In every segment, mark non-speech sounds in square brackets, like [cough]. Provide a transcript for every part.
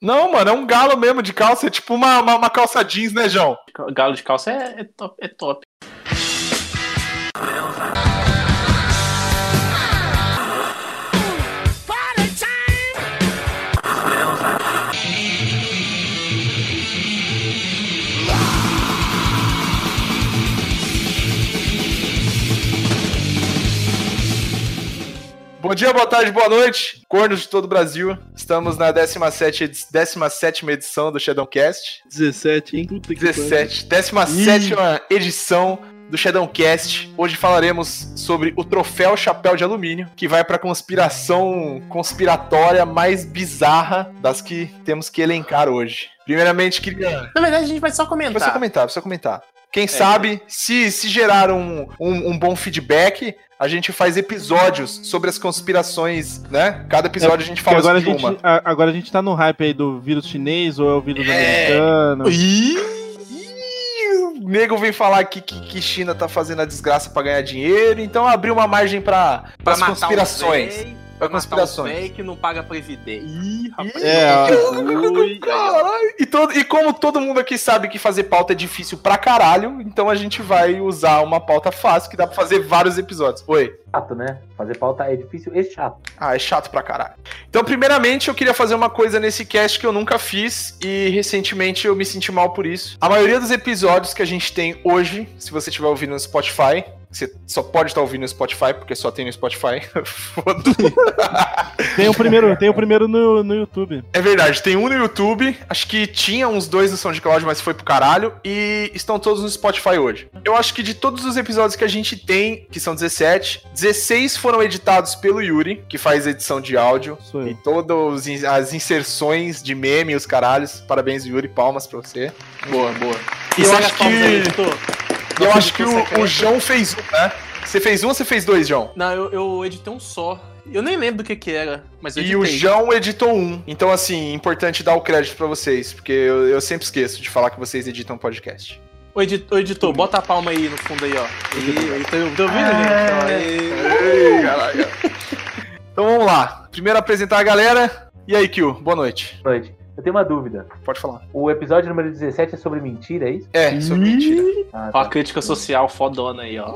Não, mano, é um galo mesmo de calça. É tipo uma, uma, uma calça jeans, né, João? Galo de calça é, é top. É top. Bom dia, boa tarde, boa noite, cornos de todo o Brasil. Estamos na 17, edi 17 edição do Shadowcast. 17, hein? Puta 17, 17 edição do Shadowcast. Hoje falaremos sobre o troféu Chapéu de Alumínio, que vai pra conspiração conspiratória mais bizarra das que temos que elencar hoje. Primeiramente, queria. Na verdade, a gente vai só comentar. Vai só comentar, vai só comentar. Quem sabe, se, se gerar um, um, um bom feedback, a gente faz episódios sobre as conspirações, né? Cada episódio a gente fala agora a sobre gente, uma. a- agora a gente tá no hype aí do vírus chinês ou é o vírus É. americano. Ih, o nego vem falar aqui que, que China tá fazendo a desgraça pra ganhar dinheiro, então abriu uma margem pra, Pra as conspirações. Um Pra um conspirações. véi que não paga previdência. Ih, rapaz. É, ui, Caralho. E, todo- e como todo mundo aqui sabe que fazer pauta é difícil pra caralho, então a gente vai usar uma pauta fácil que dá pra fazer vários episódios. Oi. chato, né? Fazer pauta é difícil e chato. Ah, é chato pra caralho. Então, primeiramente, eu queria fazer uma coisa nesse cast que eu nunca fiz e recentemente eu me senti mal por isso. A maioria dos episódios que a gente tem hoje, se você estiver ouvindo no Spotify, você só pode estar ouvindo no Spotify, porque só tem no Spotify. [laughs] Foda-se. tem o primeiro, tem o primeiro no, no YouTube. É verdade, tem um no YouTube, acho que tinha uns dois no SoundCloud, mas foi pro caralho, e estão todos no Spotify hoje. Eu acho que de todos os episódios que a gente tem, que são 17, 16 foram editados pelo Yuri, que faz edição de áudio, e todas as inserções de meme e os caralhos. Parabéns, Yuri, palmas pra você. Boa, boa. E eu acho palmas aí, editor. eu acho que editor o, o João fez um, né? Você fez um ou você fez dois, João? Não, eu, eu editei um só. Eu nem lembro do que que era, mas eu E editei. o João editou um. Então, assim, importante dar o crédito pra vocês, porque eu, eu sempre esqueço de falar que vocês editam podcast. Ô, edi- ô, editor, bota a palma aí no fundo aí, ó. Ih, tô, tô ouvindo, gente? Ê. Ei, caralho. Então vamos lá. Primeiro apresentar a galera. E aí, Kio, boa noite. Boa noite. Eu tenho uma dúvida. Pode falar. O episódio número 17 é sobre mentira, é isso? É, sobre mentira. Ah, Ó, a crítica social fodona aí, ó.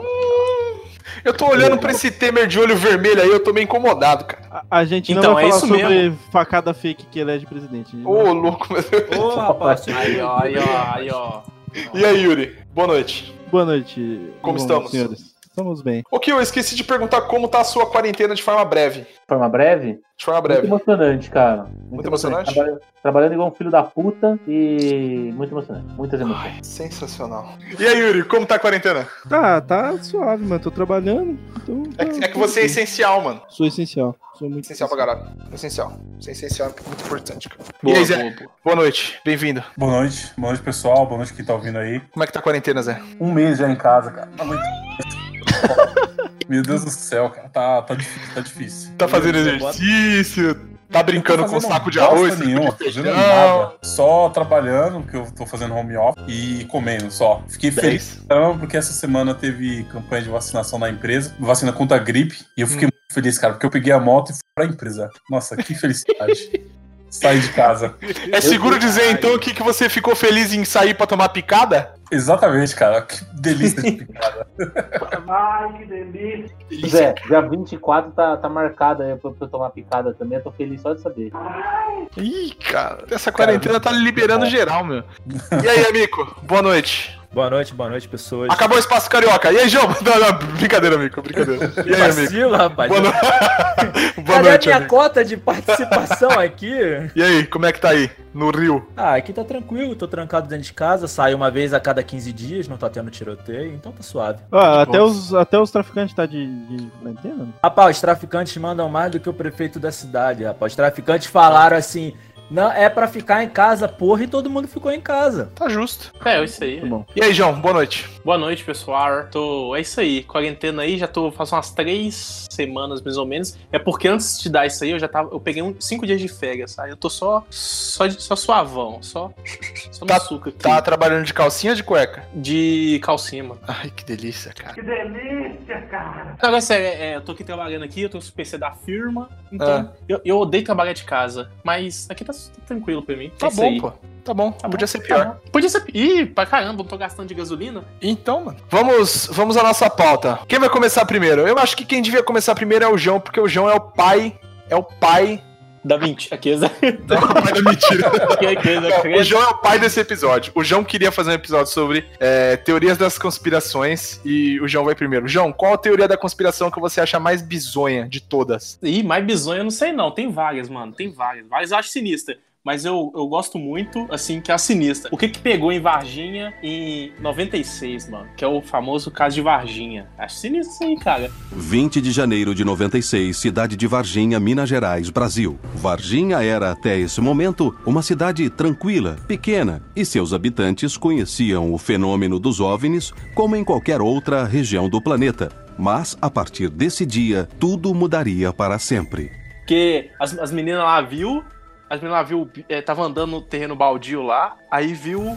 Eu tô olhando pra esse Temer de olho vermelho aí, eu tô meio incomodado, cara. A, a gente não Então, vai é falar isso sobre mesmo. facada fake que elege presidente. Ô, louco, meu Deus. Ô, rapaz, [laughs] Aí, ó, aí, ó, aí, ó. E aí, Yuri? Boa noite. Boa noite. Como bom, estamos? senhores? Estamos bem. Ô, Kio, eu esqueci de perguntar como tá a sua quarentena de forma breve. De forma breve? De forma Muito breve. emocionante, cara. Muito emocionante? Trabalhando, trabalhando igual um filho da puta e muito emocionante. Muitas emoções. Ai, sensacional. E aí, Yuri, como tá a quarentena? Tá, tá suave, mano. Tô trabalhando. Então, É, tá- que- é que você é essencial, mano. Sou essencial. Sou muito Essencial pra caralho. Essencial. É essencial, é muito importante, cara. Boa, e aí, Zé? boa, boa. Boa noite. Bem-vindo. Boa noite, boa noite pessoal, boa noite quem tá ouvindo aí. Como é que tá a quarentena, Zé? Um mês já em casa, cara. Não aguento. Meu Deus do céu, cara, tá, tá difícil, tá difícil. Tá fazendo exercício? Tá brincando com fazendo saco de arroz? saco de nenhuma, fazendo nada. Só trabalhando, que eu tô fazendo home office, e comendo só. Fiquei feliz Dez. caramba, porque essa semana teve campanha de vacinação na empresa, vacina contra a gripe, e eu fiquei Hum. muito feliz, cara, porque eu peguei a moto e fui pra empresa. Nossa, que felicidade. [laughs] Sair de casa. É seguro dizer, então, que, que você ficou feliz em sair pra tomar picada? Exatamente, cara. Que delícia de [laughs] picada. Ai, que delícia. Zé, dia 24 tá, tá marcado aí pra pra eu tomar picada também. Eu tô feliz só de saber. Ih, cara, essa quarentena tá liberando geral, meu. E aí, amigo? Boa noite. Boa noite, boa noite, pessoas. Acabou o espaço carioca. E aí, João? [laughs] Não, não, brincadeira, amigo, brincadeira. E aí, amigo? Vacilo, rapaz. Boa, no... [laughs] Boa Cadê noite, a minha amigo. cota de participação [laughs] aqui? E aí, como é que tá aí? No Rio? Ah, aqui tá tranquilo, tô trancado dentro de casa, saio uma vez a cada 15 dias, não tá tendo tiroteio, então tá suave. Ah, De até, os, até os traficantes tá de, de quarentena? Rapaz, os traficantes mandam mais do que o prefeito da cidade, rapaz. Os traficantes falaram assim: não, é pra ficar em casa, porra, e todo mundo ficou em casa. Tá justo. É, é isso aí. Tá bom. E aí, João? Boa noite. Boa noite, pessoal. Tô... É isso aí. Quarentena aí, já tô faz umas três semanas, mais ou menos. É porque antes de dar isso aí, eu já tava. Eu peguei um, cinco dias de férias, sabe? Eu tô só. Só, de, só suavão. Só. [laughs] Só no Tá- suco aqui. Tá trabalhando de calcinha ou de cueca? De calcinha, mano. Ai, que delícia, cara. delícia, cara. Agora, sério, é, eu tô aqui trabalhando aqui, eu tô com o PC da firma, então É. eu, eu odeio trabalhar de casa, mas aqui tá, tá tranquilo pra mim. Tá É bom, aí. pô. Tá bom. Tá Podia bom, ser tá pior. bom. Podia ser. Ih, pra caramba, eu tô gastando de gasolina. Então, mano. Vamos, vamos à nossa pauta. Quem vai começar primeiro? Eu acho que quem devia começar primeiro é o João, porque o João é o pai. É o pai. Da 20. Aqui, É o pai da mentira. Não, o João é o pai desse episódio. O João queria fazer um episódio sobre é, teorias das conspirações e o João vai primeiro. João, qual a teoria da conspiração que você acha mais bizonha de todas? Ih, mais bizonho eu não sei não. Tem várias, mano. Tem várias. Várias eu acho sinistra. Mas eu, eu gosto muito, assim, que é a sinistra. O que que pegou em Varginha em 96, mano? Que é o famoso caso de Varginha. Acho sinistro isso aí, cara. 20 de janeiro de 96, cidade de Varginha, Minas Gerais, Brasil. Varginha era, até esse momento, uma cidade tranquila, pequena, e seus habitantes conheciam o fenômeno dos OVNIs como em qualquer outra região do planeta. Mas, a partir desse dia, tudo mudaria para sempre. Porque as, as meninas lá viu, as meninas lá viu, é, tava andando no terreno baldio lá, aí viu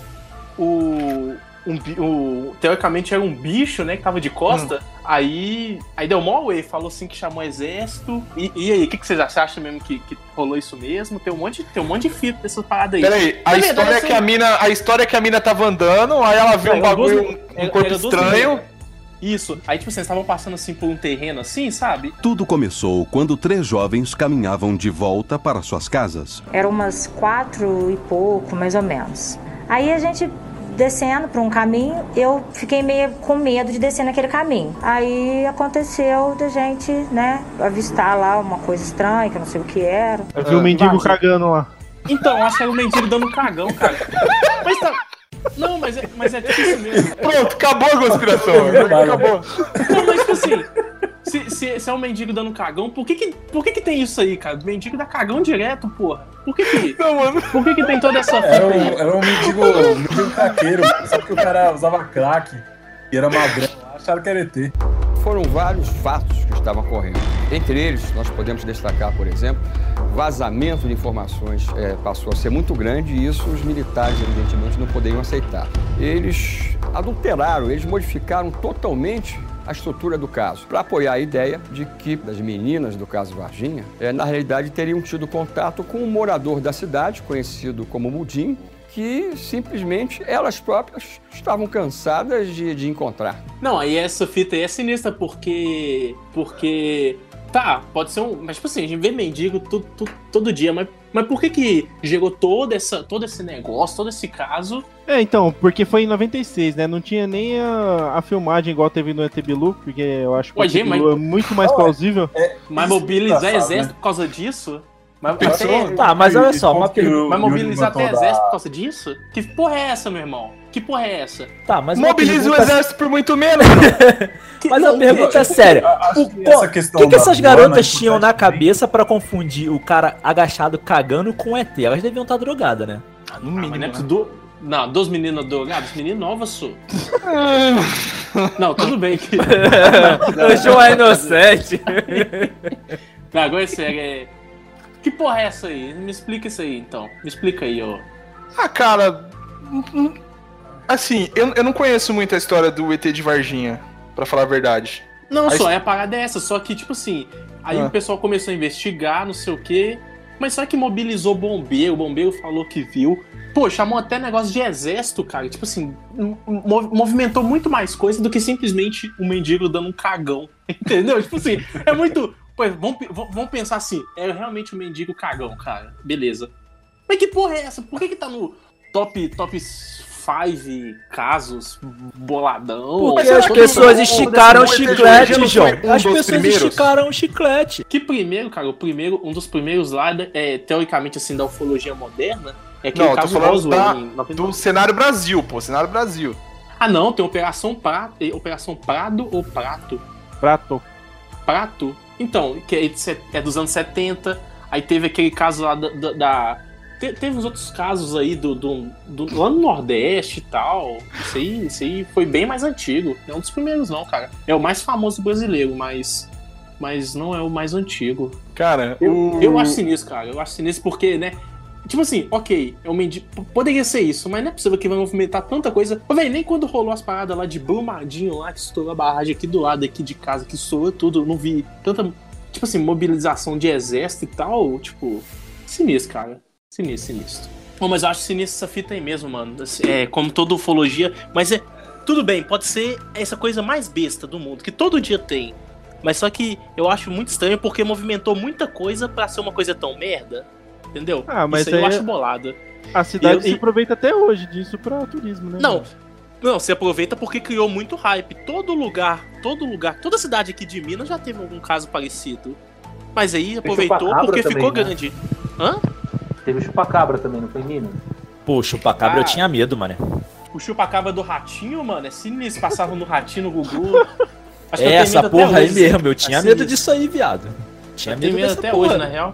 o, um, o teoricamente era um bicho, né, que tava de costa. Aí, aí deu mó away, falou assim que chamou o exército. E, e aí, o que, que vocês acham? Mesmo que, que rolou isso mesmo? Tem um monte, tem um monte de fita dessas paradas aí. Peraí, a Na história verdade, é que a mina. A história é que a mina tava andando, aí ela viu Não, um era duas- bagulho, um, um Era- corpo era duas estranho. Isso. Aí, tipo, vocês estavam passando assim por um terreno assim, sabe? Tudo começou quando três jovens caminhavam de volta para suas casas. Era umas quatro e pouco, mais ou menos. Aí a gente descendo por um caminho, eu fiquei meio com medo de descer naquele caminho. Aí aconteceu da gente, né, avistar lá uma coisa estranha, que eu não sei o que era. Eu vi o mendigo Varginha. cagando lá. Então, eu acho que era o mendigo dando um cagão, cara. [laughs] Mas tá. Não, mas é, mas é isso mesmo. Pronto, acabou a conspiração. acabou. Não, mas tipo assim, se, se, se é um mendigo dando cagão, por que que, por que que tem isso aí, cara? O mendigo dá cagão direto, porra. Por que que, Não, mano. por que que tem toda essa Era fita um, aí? era um mendigo, um mendigo craqueiro, só que o cara usava crack e era magrão. Acharam que era ET. Foram vários fatos que estavam ocorrendo. Entre eles, nós podemos destacar, por exemplo, vazamento de informações eh, passou a ser muito grande e isso os militares, evidentemente, não poderiam aceitar. Eles adulteraram, eles modificaram totalmente a estrutura do caso, para apoiar a ideia de que das meninas do caso Varginha, eh, na realidade, teriam tido contato com um morador da cidade, conhecido como Mudim, que simplesmente elas próprias estavam cansadas de, de encontrar. Não, aí essa fita aí é sinistra, porque. Porque. Tá, pode ser um. Mas, tipo assim, a gente vê mendigo todo, todo, todo dia, mas, mas por que que gerou toda essa, todo esse negócio, todo esse caso? É, então, porque foi em 96, né? Não tinha nem a, a filmagem igual teve no ET Bilu, porque eu acho que o Ué, ET gente, Bilu é muito mais Ué. plausível. Mas Isso é mobilizar exército né? por causa disso? Mas, Pensou? até- Tá, mas olha só, uma pergunta. mas mobilizar até exército. exército por causa disso? Que porra é essa, meu irmão? Que porra é essa? Tá, mas Mobilize o pergunta- exército por muito menos, mano. [laughs] Que- Mas a pergunta é séria. O, que essa o que, que da essas garotas é tinham na cabeça pra confundir o cara agachado cagando com o ET? Elas deviam estar drogadas, né? No Ah, mas não é mínimo. preciso do... Não, duas meninas drogadas, menino nova, sou. Não, tudo bem que. [laughs] o João é inocente. Não, agora é sério. É... Que porra é essa aí? Me explica isso aí, então. Me explica aí, ó. Ah, cara. Assim, eu, eu não conheço muito a história do ET de Varginha, pra falar a verdade. Não, Aí- só é a parada dessa, só que, tipo assim, aí Ah. o pessoal começou a investigar, não sei o quê, mas só que mobilizou bombeiro, o bombeiro falou que viu. Pô, chamou até negócio de exército, cara. Tipo assim, mo- movimentou muito mais coisa do que simplesmente um mendigo dando um cagão. [laughs] Entendeu? tipo assim, é muito. Pô, vamos, vamos pensar assim, é realmente um mendigo cagão, cara. Beleza. Mas que porra é essa? Por que, que tá no top, top 5 casos boladão? Porque as que pessoas o- esticaram o chiclete, João. um As pessoas primeiros? esticaram o chiclete. Que primeiro, cara, o primeiro, um dos primeiros lá, é, teoricamente, assim, da ufologia moderna, é aquele Não, eu tô caso falando Roswell da- em 90. Do cenário Brasil, pô. Cenário Brasil. Ah, não, tem Operação Prato, Operação Prado ou Prato? Prato. Prato? Então, que é, é dos anos 70, aí teve aquele caso lá da... da- da- te- teve uns outros casos aí do, do, do- lá no Nordeste e tal. Isso aí, isso aí foi bem mais antigo. Não é um dos primeiros, não, cara. É o mais famoso brasileiro, mas. Mas não é o mais antigo. Cara, Eu, o... eu acho sinistro, cara. Eu acho sinistro porque, né? Tipo assim, ok, é um mendigo. Poderia ser isso, mas não é possível que vai movimentar tanta coisa. Ô, velho, nem quando rolou as paradas lá de Brumadinho lá, que estourou a barragem aqui do lado aqui de casa, que estourou tudo, eu não vi tanta. Tipo assim, mobilização de exército e tal. Tipo, sinistro, cara. Sinistro, sinistro. Bom, mas eu acho sinistro essa fita aí mesmo, mano. Assim, É, como toda ufologia. Mas é. Tudo bem, pode ser essa coisa mais besta do mundo, que todo dia tem. Mas só que eu acho muito estranho porque movimentou muita coisa pra ser uma coisa tão merda. Entendeu? Ah, mas Isso aí eu aí- acho bolado. A cidade E- se e- aproveita até hoje disso pra turismo, né? Não, não, você aproveita porque criou muito hype. Todo lugar, todo lugar, toda cidade aqui de Minas já teve algum caso parecido. Mas aí aproveitou porque também, ficou né? grande. Hã? Teve o chupacabra também, não foi em Minas? Pô, chupacabra Ah. eu tinha medo, mano. O chupacabra do ratinho, mano, é sinistro. Passava no ratinho no Gugu. [laughs] Acho É essa porra aí mesmo, eu tinha assim, medo isso. disso aí, viado. Tinha Eu tenho medo medo dessa até porra. hoje, na real.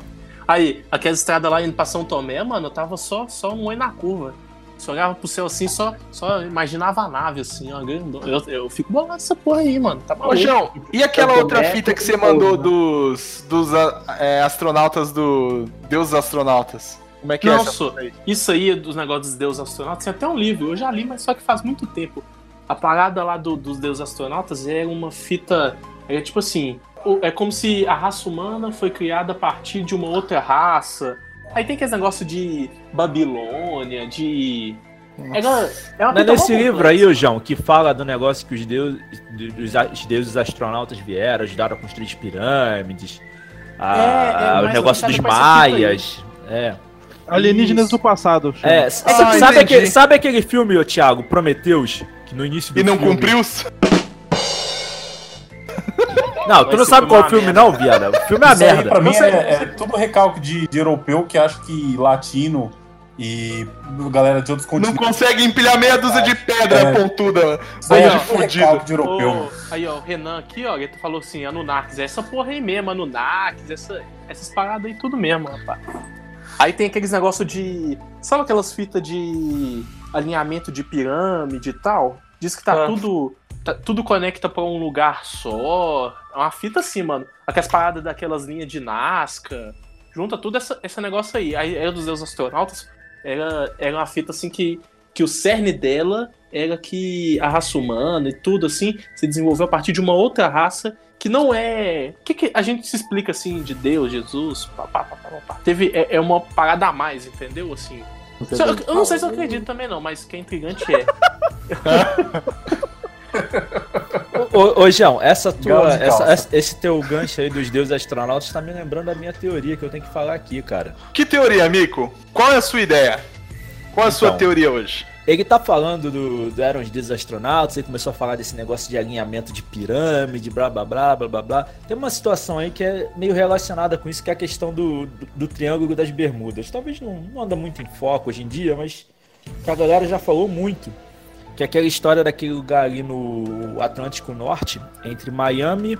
Aí, aquela estrada lá indo pra São Tomé, mano, eu tava só, só um oi na curva. Só olhava pro céu assim, só, só imaginava a nave assim, ó, grandona. Eu, eu fico bolado dessa porra aí, mano. Tá Ô. João, e aquela São outra Tomé, fita que você mandou né? dos, dos é, astronautas do. Deus dos astronautas? Como é que é essa aí? isso aí dos negócios dos deuses astronautas, tem até um livro, eu já li, mas só que faz muito tempo. A parada lá do- dos deuses astronautas é uma fita. É tipo assim. O- É como se a raça humana foi criada a partir de uma outra raça. Aí tem aquele negócio de Babilônia, de. É, uma- é uma Não é nesse livro aí, ô João, que fala do negócio que os deuses, os, deuses astronautas vieram, ajudaram a construir as pirâmides, a- É, é, o negócio dos maias. É. Alienígenas Isso. do passado. chama. É, Ah, sabe, aquele, sabe aquele filme, ô Thiago, Prometheus? Que no início do E não filme... cumpriu? Não, tu não sabe qual é filme merda. não, viado. O filme é Isso aí, merda. pra mim, Não sei, é, não é tudo recalque de, de europeu que acha que latino e galera de outros Não continentes. consegue empilhar meia dúzia de pedra É. pontuda. Isso aí Bando é de fudido. de europeu. aí, ó, o Renan aqui, ó, ele falou assim, Anunnakis, é essa porra aí mesmo, Anunnakis, essa, essas paradas aí, tudo mesmo, rapaz. Aí tem aqueles negócios de. Sabe aquelas fitas de alinhamento de pirâmide e tal? Diz que tá Ah. tudo. Tá- tudo conecta pra um lugar só. É uma fita assim, mano. Aquelas paradas daquelas linhas de Nazca. Junta tudo essa, esse negócio aí. Aí era dos Deus Astronautas. Era, era uma fita assim que, que o cerne dela era que a raça humana e tudo assim se desenvolveu a partir de uma outra raça que não é. O que, que a gente se explica assim de Deus, Jesus? Pá, pá, pá, pá. Teve, é, é uma parada a mais, entendeu? Assim. Eu, eu não sei se eu acredito também, não, mas que é intrigante é. [laughs] Ô, ô, João, essa tua, essa- esse teu gancho aí dos deuses astronautas tá me lembrando da minha teoria que eu tenho que falar aqui, cara. Que teoria, Mico? Qual é a sua ideia? Qual é a sua Então. teoria hoje? Ele tá falando do, do eram os deuses astronautas, ele começou a falar desse negócio de alinhamento de pirâmide, blá blá blá blá blá blá. Tem uma situação aí que é meio relacionada com isso, que é a questão do, do, do Triângulo das Bermudas. Talvez não, não anda muito em foco hoje em dia, mas a galera já falou muito. Que é aquela história daquele lugar ali no Atlântico Norte, entre Miami,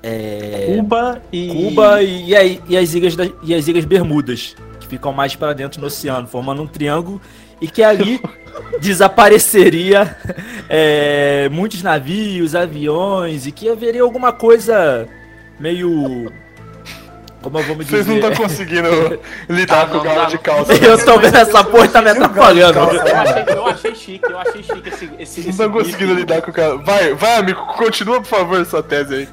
é, Cuba e. Cuba e, e, e as ilhas da- e as ilhas Bermudas, que ficam mais para dentro no oceano, formando um triângulo e que ali [laughs] desapareceria [laughs] é, muitos navios, aviões e que haveria alguma coisa meio como eu vou me Vocês não dizer. estão conseguindo lidar Ah, com o galo de calça. Eu tô vendo essa porra e tá me atrapalhando. Eu achei, eu achei chique, eu achei chique esse. esse, não estão conseguindo lidar com o cara. Vai, vai, amigo, continua, por favor, sua tese aí.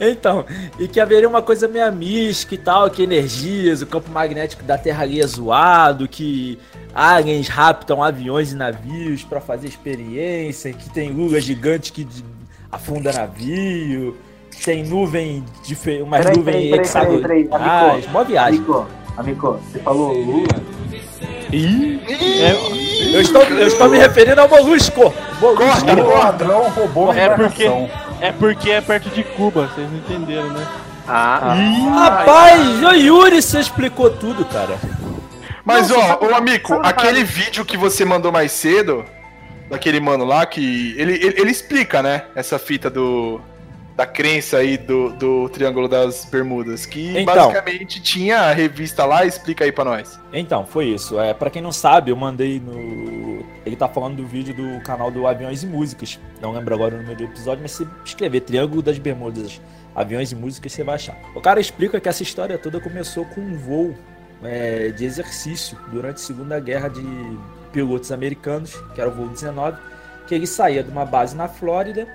Então, e que haveria uma coisa meio mística e tal, que energias, o campo magnético da Terra ali é zoado, que aliens raptam aviões e navios pra fazer experiência, que tem lula gigante que afunda navio, tem nuvem, dife- umas Peraí, nuvens peraí, peraí, peraí, peraí, hexagonais, amigo. mó viagem. Amigo, amigo, você falou Lula? Eu estou, eu estou me referindo ao molusco. molusco. O ladrão roubou É porque-. É porque é perto de Cuba, vocês não entenderam, né? Ah, Rapaz, o Yuri você explicou tudo, cara. Mas, Não, ó, sabe- ô amigo, sabe uma aquele parada? vídeo que você mandou mais cedo, daquele mano lá, que ele, ele, ele explica, né, essa fita do da crença aí do, do Triângulo das Bermudas, que Então. basicamente tinha a revista lá, explica aí pra nós. Então, foi isso. É, para quem não sabe, eu mandei no. Ele tá falando do vídeo do canal do Aviões e Músicas. Não lembro agora o número do episódio, mas se escrever Triângulo das Bermudas, Aviões e Músicas, você vai achar. O cara explica que essa história toda começou com um voo é, de exercício durante a Segunda Guerra de pilotos americanos, que era o voo 19, que ele saía de uma base na Flórida,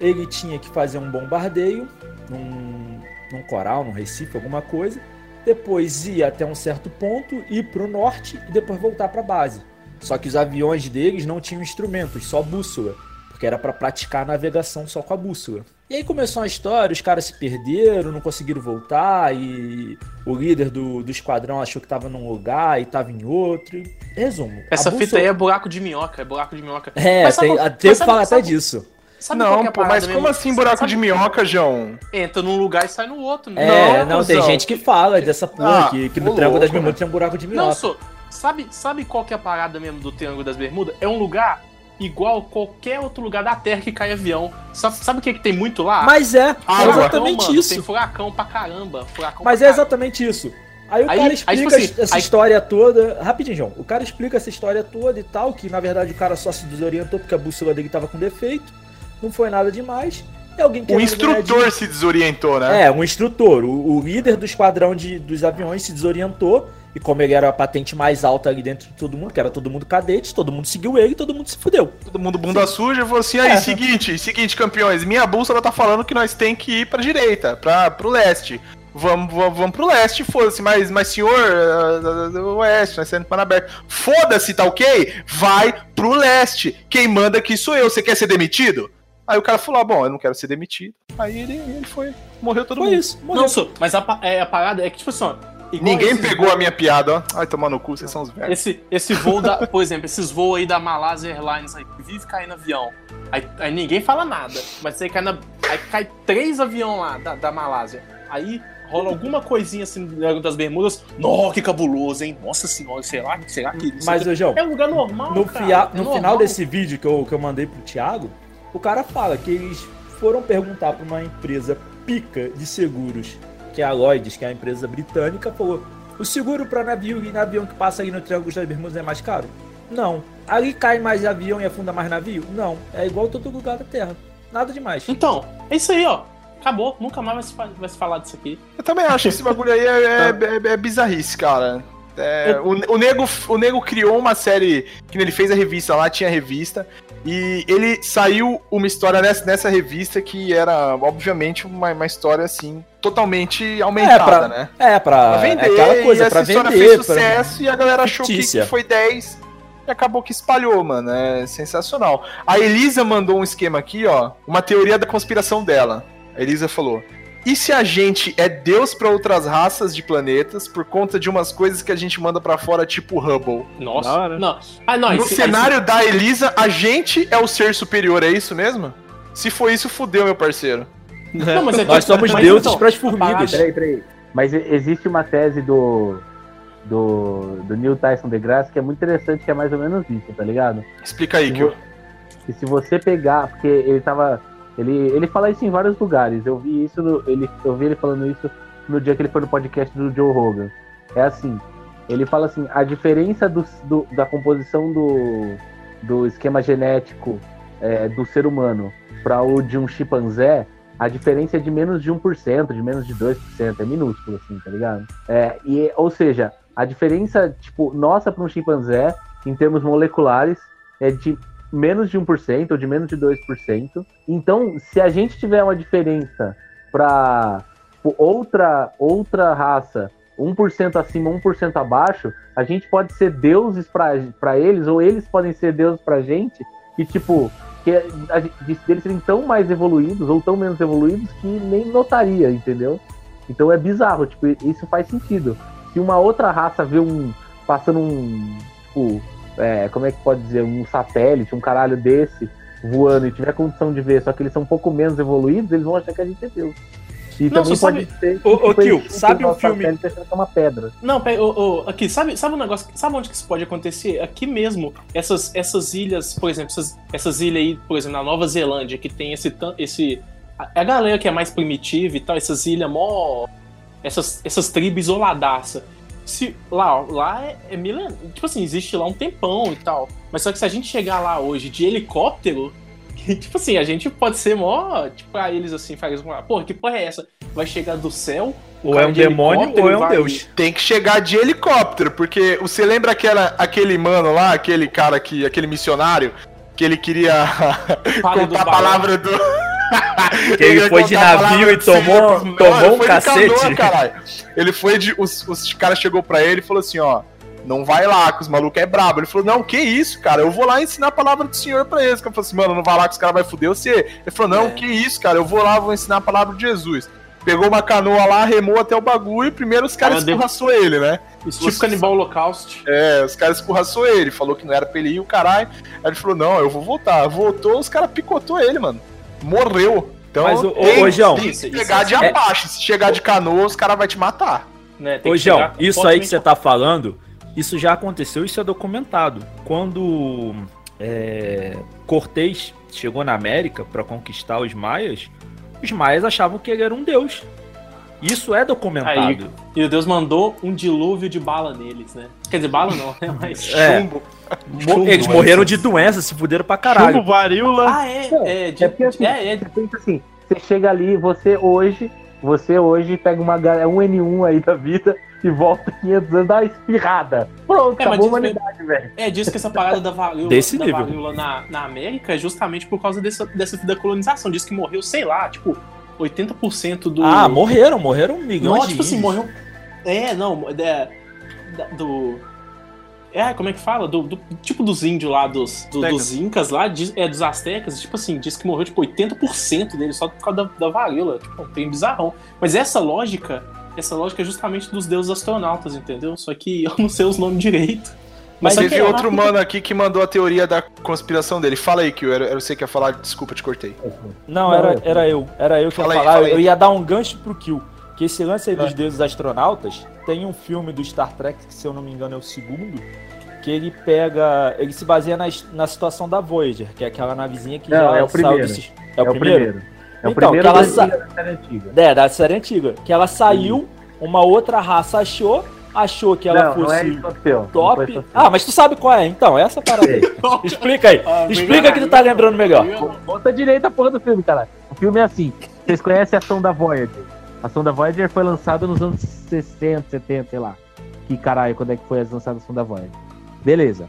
ele tinha que fazer um bombardeio num, num coral, num Recife, alguma coisa, depois ia até um certo ponto, ir para o norte e depois voltar para a base. Só que os aviões deles não tinham instrumentos, só bússola, porque era para praticar a navegação só com a bússola. E aí começou a história, os caras se perderam, não conseguiram voltar, e o líder do, do esquadrão achou que tava num lugar e tava em outro. Resumo. Essa a fita bússola- aí é buraco de minhoca, é buraco de minhoca. É, Mas sabe tem, qual- tem mas que sabe- falar até sabe- disso. Sabe é Não, a pô, mas mesmo? como assim buraco Sabe- de minhoca, João? Entra num lugar e sai no outro. né? É, não, tem gente que fala dessa porra, Ah, que, que no Triângulo das Bermudas né? tem um buraco de Não, minhoca. sou. Sabe, sabe qual que é a parada mesmo do Triângulo das Bermudas? É um lugar igual qualquer outro lugar da Terra que cai avião. Sabe, sabe o que, que tem muito lá? Mas é, é Água. exatamente mano, Tem isso. furacão pra caramba. Furacão Mas pra é caramba. exatamente isso. Aí o Aí- cara aí, explica tipo assim, essa aí- história toda. Rapidinho, João. O cara explica essa história toda e tal, que na verdade o cara só se desorientou porque a bússola dele tava com defeito. Não foi nada demais. E alguém O instrutor se desorientou, né? É, um instrutor. O, o líder do esquadrão de, dos aviões se desorientou. E como ele era a patente mais alta ali dentro de todo mundo, que era todo mundo cadete, todo mundo seguiu ele e todo mundo se fudeu. Todo mundo bunda suja falou assim: aí, É. seguinte, seguinte, campeões, minha bússola tá falando que nós tem que ir pra direita, pra, pro leste. Vamos, vamos, vamos pro leste, foda-se, mas, mas senhor, ah, ah, oeste, nós estamos para aberto. Foda-se, tá ok? Vai pro leste. Quem manda aqui sou eu. Você quer ser demitido? Aí o cara falou: ah, bom, eu não quero ser demitido. Aí ele, ele foi. Morreu todo Foi mundo. isso. Morreu. Não, sou. Mas a, é, a parada é que, tipo assim, ó, Ninguém pegou voos- a minha piada, ó. Ai, tomar no cu, vocês são os velhos. Esse, esse voo da, [laughs] por exemplo, esses voos aí da Malaysia Airlines aí, que vive caindo avião. Aí, aí ninguém fala nada. Mas aí cai, na, aí cai três aviões lá da, da Malásia. Aí rola alguma coisinha assim das Bermudas. Nossa, que cabuloso, hein? Nossa senhora, será, será que. Mas, João, é um lugar normal. No, cara, fia- é no normal. final desse vídeo que eu, que eu mandei pro Thiago, o cara fala que eles foram perguntar pra uma empresa pica de seguros, que é a Lloyds, que é a empresa britânica, falou: o seguro pra navio e avião que passa aí no Triângulo das Bermudas é mais caro? Não. Ali cai mais avião e afunda mais navio? Não. É igual todo lugar da Terra. Nada demais. Então, é isso aí, ó. Acabou, nunca mais vai se, fa- vai se falar disso aqui. Eu também acho, esse bagulho aí é, é, é- é bizarrice, cara. É, o, o, nego, o Nego criou uma série, que ele fez a revista lá, tinha a revista, e ele saiu uma história nessa, nessa revista que era, obviamente, uma, uma história, assim, totalmente aumentada, pra- né? É, pra, Pra vender, é aquela coisa, e essa pra história vender. fez pra- sucesso e a galera achou que, que foi 10 e acabou que espalhou, mano. É sensacional. A Elisa mandou um esquema aqui, ó, uma teoria da conspiração dela. A Elisa falou: "E se a gente é Deus pra outras raças de planetas por conta de umas coisas que a gente manda pra fora, tipo Hubble?" Nossa. Hora. Não. Ah, não, no esse- cenário da Elisa, a gente é o ser superior, é isso mesmo? Se for isso, fudeu, meu parceiro. Não, mas é Nós somos mas deuses então, pras a parada- formigas. Peraí, peraí. Mas existe uma tese do, do, do Neil Tyson deGrasse que é muito interessante, que é mais ou menos isso, tá ligado? Explica aí, vo- que se você pegar, porque ele tava. Ele, ele fala isso em vários lugares. Eu vi isso, no- ele, eu vi ele falando isso no dia que ele foi no podcast do Joe Rogan. É assim, ele fala assim, a diferença do, do- da composição do, do esquema genético é, do ser humano para o de um chimpanzé, a diferença é de menos de 1%, de menos de 2%, é minúsculo assim, tá ligado? É, e, ou seja, a diferença, tipo, nossa para um chimpanzé, em termos moleculares, é de menos de 1% ou de menos de 2%. Então, se a gente tiver uma diferença para outra, outra raça, 1% acima, 1% abaixo, a gente pode ser deuses para eles, ou eles podem ser deuses pra gente, e tipo, que a deles serem tão mais evoluídos ou tão menos evoluídos que nem notaria, entendeu? Então é bizarro, tipo, isso faz sentido. Se uma outra raça vê um. passando um. Tipo, é, como é que pode dizer? Um satélite, um caralho desse voando e tiver condição de ver, só que eles são um pouco menos evoluídos, eles vão achar que a gente é Deus. E Não, também sabe- ser. Ô, sabe um filme- que é uma pedra. Não, pera, ô, ô, aqui, sabe, sabe um negócio? Sabe onde que isso pode acontecer? Aqui mesmo, essas, essas ilhas, por exemplo, essas, essas ilhas aí, por exemplo, na Nova Zelândia, que tem esse. esse a, a galera que é mais primitiva e tal, essas ilhas mó. Essas, essas tribos isoladaça. Se, lá, lá é, é milen... Tipo assim, existe lá um tempão e tal. Mas só que se a gente chegar lá hoje de helicóptero, que, [laughs] tipo assim, a gente pode ser mó. Tipo, pra eles assim, faz uma. Porra, que porra é essa? Vai chegar do céu Ou é um de demônio ou é um vai- deus. Tem que chegar de helicóptero, porque você lembra aquela, aquele mano lá, aquele cara que. aquele missionário, que ele queria [laughs] contar a palavra do. Que [laughs] ele ia foi de navio e tomou- pros- tomou ele um cacete. canoa. Ele foi de. Os, os caras chegou pra ele e falou assim, ó. Não vai lá, que os malucos é brabo. Ele falou, não, que isso, cara? Eu vou lá ensinar a palavra do Senhor pra eles. Que eu falei assim, mano, não vai lá que os caras vai foder você. Ele falou, não, É. que isso, cara? Eu vou lá, vou ensinar a palavra de Jesus. Pegou uma canoa lá, remou até o bagulho e primeiro os caras escorraçou ele, né? Tipo Você- Canibal Holocaust. É, os caras escorraçou ele, falou que não era pra ele ir, o caralho. Aí ele falou, não, eu vou voltar. Voltou, os caras picotou ele, mano. Morreu. Então, Mas, ô, ô, tem, ô, João, tem isso- chegar isso de é- Apache. Se chegar de canoa, os caras vão te matar. Né? Tem Ô, que João, chegar isso aí que você tá falando, isso já aconteceu, isso é documentado. Quando é, Cortez chegou na América pra conquistar os maias, os maias achavam que ele era um deus. Isso é documentado. Aí, e o Deus mandou um dilúvio de bala neles, né? Quer dizer, bala não, né? Mas. [laughs] É. Chumbo. Eles morreram de doença, se fuderam pra caralho. Chumbo, varíola. Ah, é, é, de, É porque assim, é, é, você pensa assim, você chega ali, você hoje, você hoje pega uma ga- um N1 aí da vida e volta 500 anos, dá uma espirrada. Pronto, É, acabou a humanidade, velho. É, diz que essa parada da varíola, Desse da nível. varíola na, na América é justamente por causa dessa, dessa da colonização. Diz que morreu, sei lá, tipo, 80% do. Ah, morreram, morreram milhões Não, de tipo assim, morreu. É, não, é, do. É, como é que fala? Do, do- tipo dos índios lá, dos, do- dos incas lá, diz- é, dos astecas, tipo assim, diz que morreu tipo 80% deles só por causa da, da varíola. Tipo, tem bizarrão. Mas essa lógica, essa lógica é justamente dos deuses astronautas, entendeu? Só que [laughs] eu não sei os nomes direito. Mas teve que- outro mano aqui que mandou a teoria da conspiração dele. Fala aí, que eu era, era você que ia falar, desculpa, te cortei. Não, era, é. era eu. Era eu que ia Fala aí, falar. fala aí. Eu ia dar um gancho pro Kill. Que esse lance aí dos Ah. deuses astronautas, tem um filme do Star Trek, que se eu não me engano é o segundo, que ele pega. Ele se baseia na, na situação da Voyager, que é aquela navezinha que Não, já é o saiu primeiro. desses- É o primeiro? É o Então, primeiro que ela da, da série antiga. É, da série antiga. Que ela saiu, uma outra raça achou, achou que ela não, não é fosse. Não foi top. Ah, mas tu sabe qual é, então, essa parada aí. [laughs] Explica aí. Ah, Explica que tu tá lembrando melhor. Bota direito a porra do filme, cara. O filme é assim. Vocês conhecem a ação da Voyager? A ação da Voyager foi lançada nos anos 60, 70, sei lá. Que caralho, quando é que foi lançada a ação da Voyager? Beleza.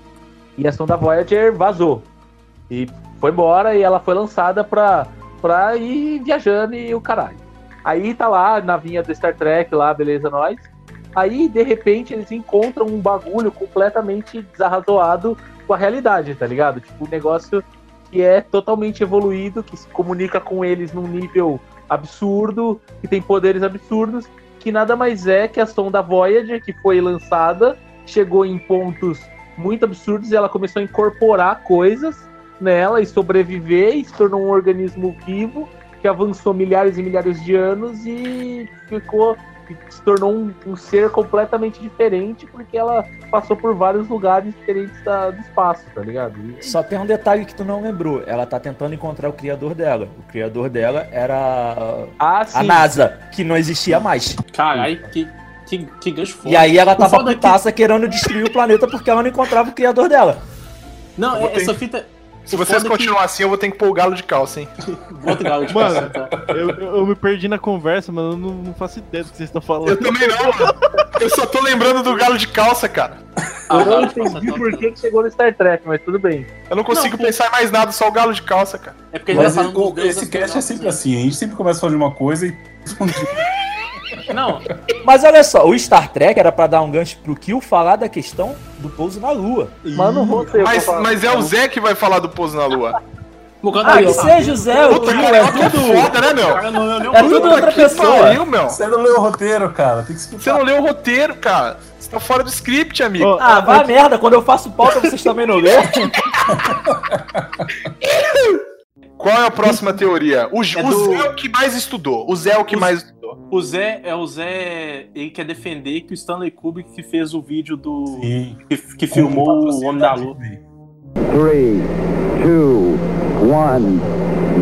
E a ação da Voyager vazou. E foi embora e ela foi lançada pra, pra ir viajando e o caralho. Aí tá lá, navinha do Star Trek lá, beleza, nós. Aí, de repente, eles encontram um bagulho completamente desarrazoado com a realidade, tá ligado? Tipo, um negócio que é totalmente evoluído, que se comunica com eles num nível absurdo, que tem poderes absurdos, que nada mais é que a sonda Voyager, que foi lançada, chegou em pontos muito absurdos e ela começou a incorporar coisas nela e sobreviver e se tornou um organismo vivo que avançou milhares e milhares de anos e ficou se tornou um, um ser completamente diferente porque ela passou por vários lugares diferentes da- do espaço, tá ligado? E- Só tem um detalhe que tu não lembrou. Ela tá tentando encontrar o criador dela. O criador dela era Ah, a. NASA, que não existia mais. Caralho, que, que, que gancho foda. E aí ela tava é que- putaça querendo destruir o planeta porque ela não encontrava o criador dela. Não, é- essa fita. Se vocês é que- continuarem assim, eu vou ter que pôr o galo de calça, hein? [laughs] Bota o galo de Mano, calça, então. Eu, eu- eu me perdi na conversa, mano. Eu não, não faço ideia do que vocês estão Eu falando. também não, mano. Eu só tô lembrando do galo de calça, cara. Ah, o Eu não entendi por que chegou no Star Trek, mas tudo bem. Eu não consigo Não, pensar em mais nada, só o galo de calça, cara. É porque a gente Mas tá falando esse cast é sempre assim, a gente sempre começa falando de uma coisa e. [laughs] Não, Mas olha só, o Star Trek era pra dar um gancho pro Kill falar da questão do pouso na Lua. Mas não vou eu Mas, mas é o Zé que vai falar do pouso na lua. Ah, que seja o Zé, o Kill, é é foda, tudo. né, meu? Cara, não, não, não, É tudo outra pessoa. pariu, meu. Você não leu o roteiro, cara. Tem que Você não leu o roteiro, cara. Você tá fora do script, amigo. Ó, Ah, vai merda, quando eu faço pauta vocês também não lêem. [laughs] Qual é a próxima teoria? O, É o do- Zé é o que mais estudou. O Zé é o que Os- mais estudou. O Zé é o Zé. Ele quer defender que o Stanley Kubrick que fez o vídeo do. Sim. que, que filmou o Homem da Lua. Three, two, one,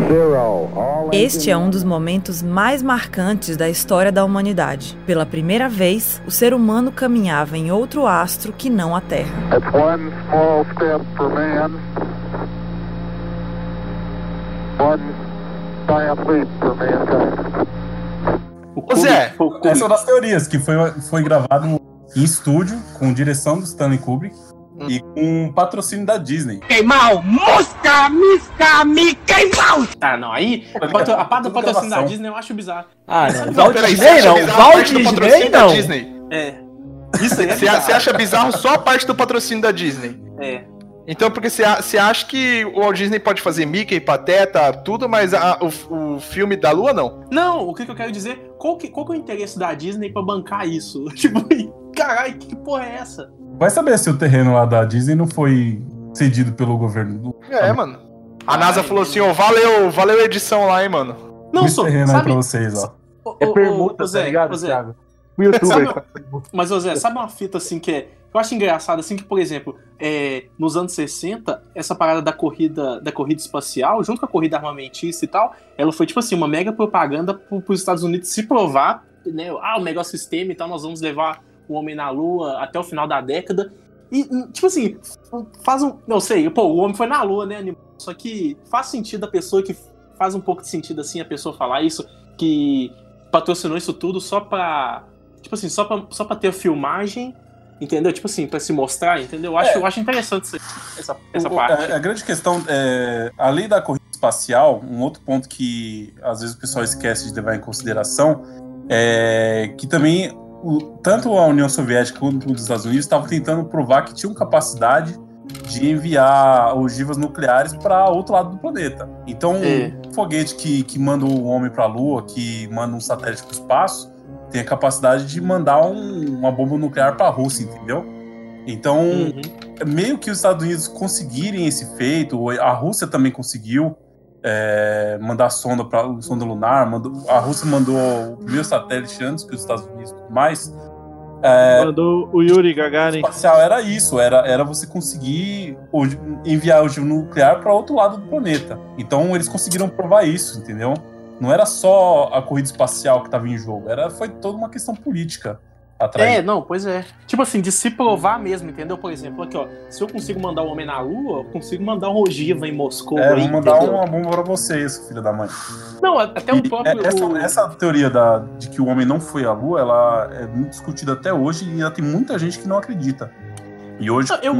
zero. All Este é um dos momentos mais marcantes da história da humanidade. Pela primeira vez, o ser humano caminhava em outro astro que não a Terra. It's one small step for man, one giant leap for mankind. O Ô, Zé. Essa é uma das teorias, que foi, foi gravado em estúdio, com direção do Stanley Kubrick e com patrocínio da Disney. Queimau! Mosca! Misca! Me queimau! Ah, não, aí a, parte do patrocínio da Disney eu acho bizarro. Ah, não. [laughs] Walt peraí, Disney não. Walt parte do Disney patrocínio da não. Disney? É. Isso, aí é você acha bizarro só a parte do patrocínio da Disney? É. Então, porque você, acha que o Walt Disney pode fazer Mickey, Pateta, tudo, mas a- o, o filme da Lua não? Não, o que, que eu quero dizer? Qual que, qual que é o interesse da Disney pra bancar isso? [laughs] Tipo, caralho, que, que porra é essa? Vai saber se o terreno lá da Disney não foi cedido pelo governo. do- É, mano. A NASA falou assim, ó, valeu, valeu a edição lá, hein, mano. Não, só, terreno aí sabe, pra vocês, ó. Ô, É ô, ô, permuta, ô, Zé, tá ligado, Zé, Thiago? O youtuber Sabe-. Mas, Zé, sabe uma fita assim que é. Eu acho engraçado, assim, que, por exemplo, é, nos anos 60, essa parada da corrida, da corrida espacial, junto com a corrida armamentista e tal, ela foi, tipo assim, uma mega propaganda para os Estados Unidos se provar, né? Ah, o melhor sistema e tal, nós vamos levar o homem na Lua até o final da década. E, tipo assim, faz um. Não sei, pô, o homem foi na Lua, né? Só que faz sentido a pessoa que. Faz um pouco de sentido, assim, a pessoa falar isso, que patrocinou isso tudo só pra. Tipo assim, só pra, só pra ter a filmagem, entendeu? Tipo assim, pra se mostrar, entendeu? Eu acho, É. eu acho interessante isso essa, essa O- parte. A, a grande questão é, além da corrida espacial, um outro ponto que às vezes o pessoal esquece de levar em consideração é que também o- tanto a União Soviética quanto os Estados Unidos estavam tentando provar que tinham capacidade de enviar ogivas nucleares para outro lado do planeta. Então, É. um foguete que, que manda o homem para a Lua, que manda um satélite para o espaço, tem a capacidade de mandar um- uma bomba nuclear para a Rússia, entendeu? Então, Uhum. meio que os Estados Unidos conseguirem esse feito, a Rússia também conseguiu é, mandar sonda para sonda lunar, mandou, a Rússia mandou o primeiro satélite antes que os Estados Unidos, tudo mais. É, Mandou o Yuri Gagarin. espacial era isso, era, era você conseguir enviar ogiva nuclear para outro lado do planeta. Então eles conseguiram provar isso, entendeu? Não era só a corrida espacial que estava em jogo, era foi toda uma questão política atrás. É, não, pois é. Tipo assim, de se provar mesmo, entendeu? Por exemplo, aqui, ó, se eu consigo mandar o homem na Lua, eu consigo mandar um ogiva em Moscou É, aí, vou mandar entendeu? uma bomba pra vocês, filho da mãe. Não, até o E próprio. é- essa, o- essa teoria da, de que o homem não foi à Lua, ela é muito discutida até hoje e ainda tem muita gente que não acredita. E hoje. Não, Eu,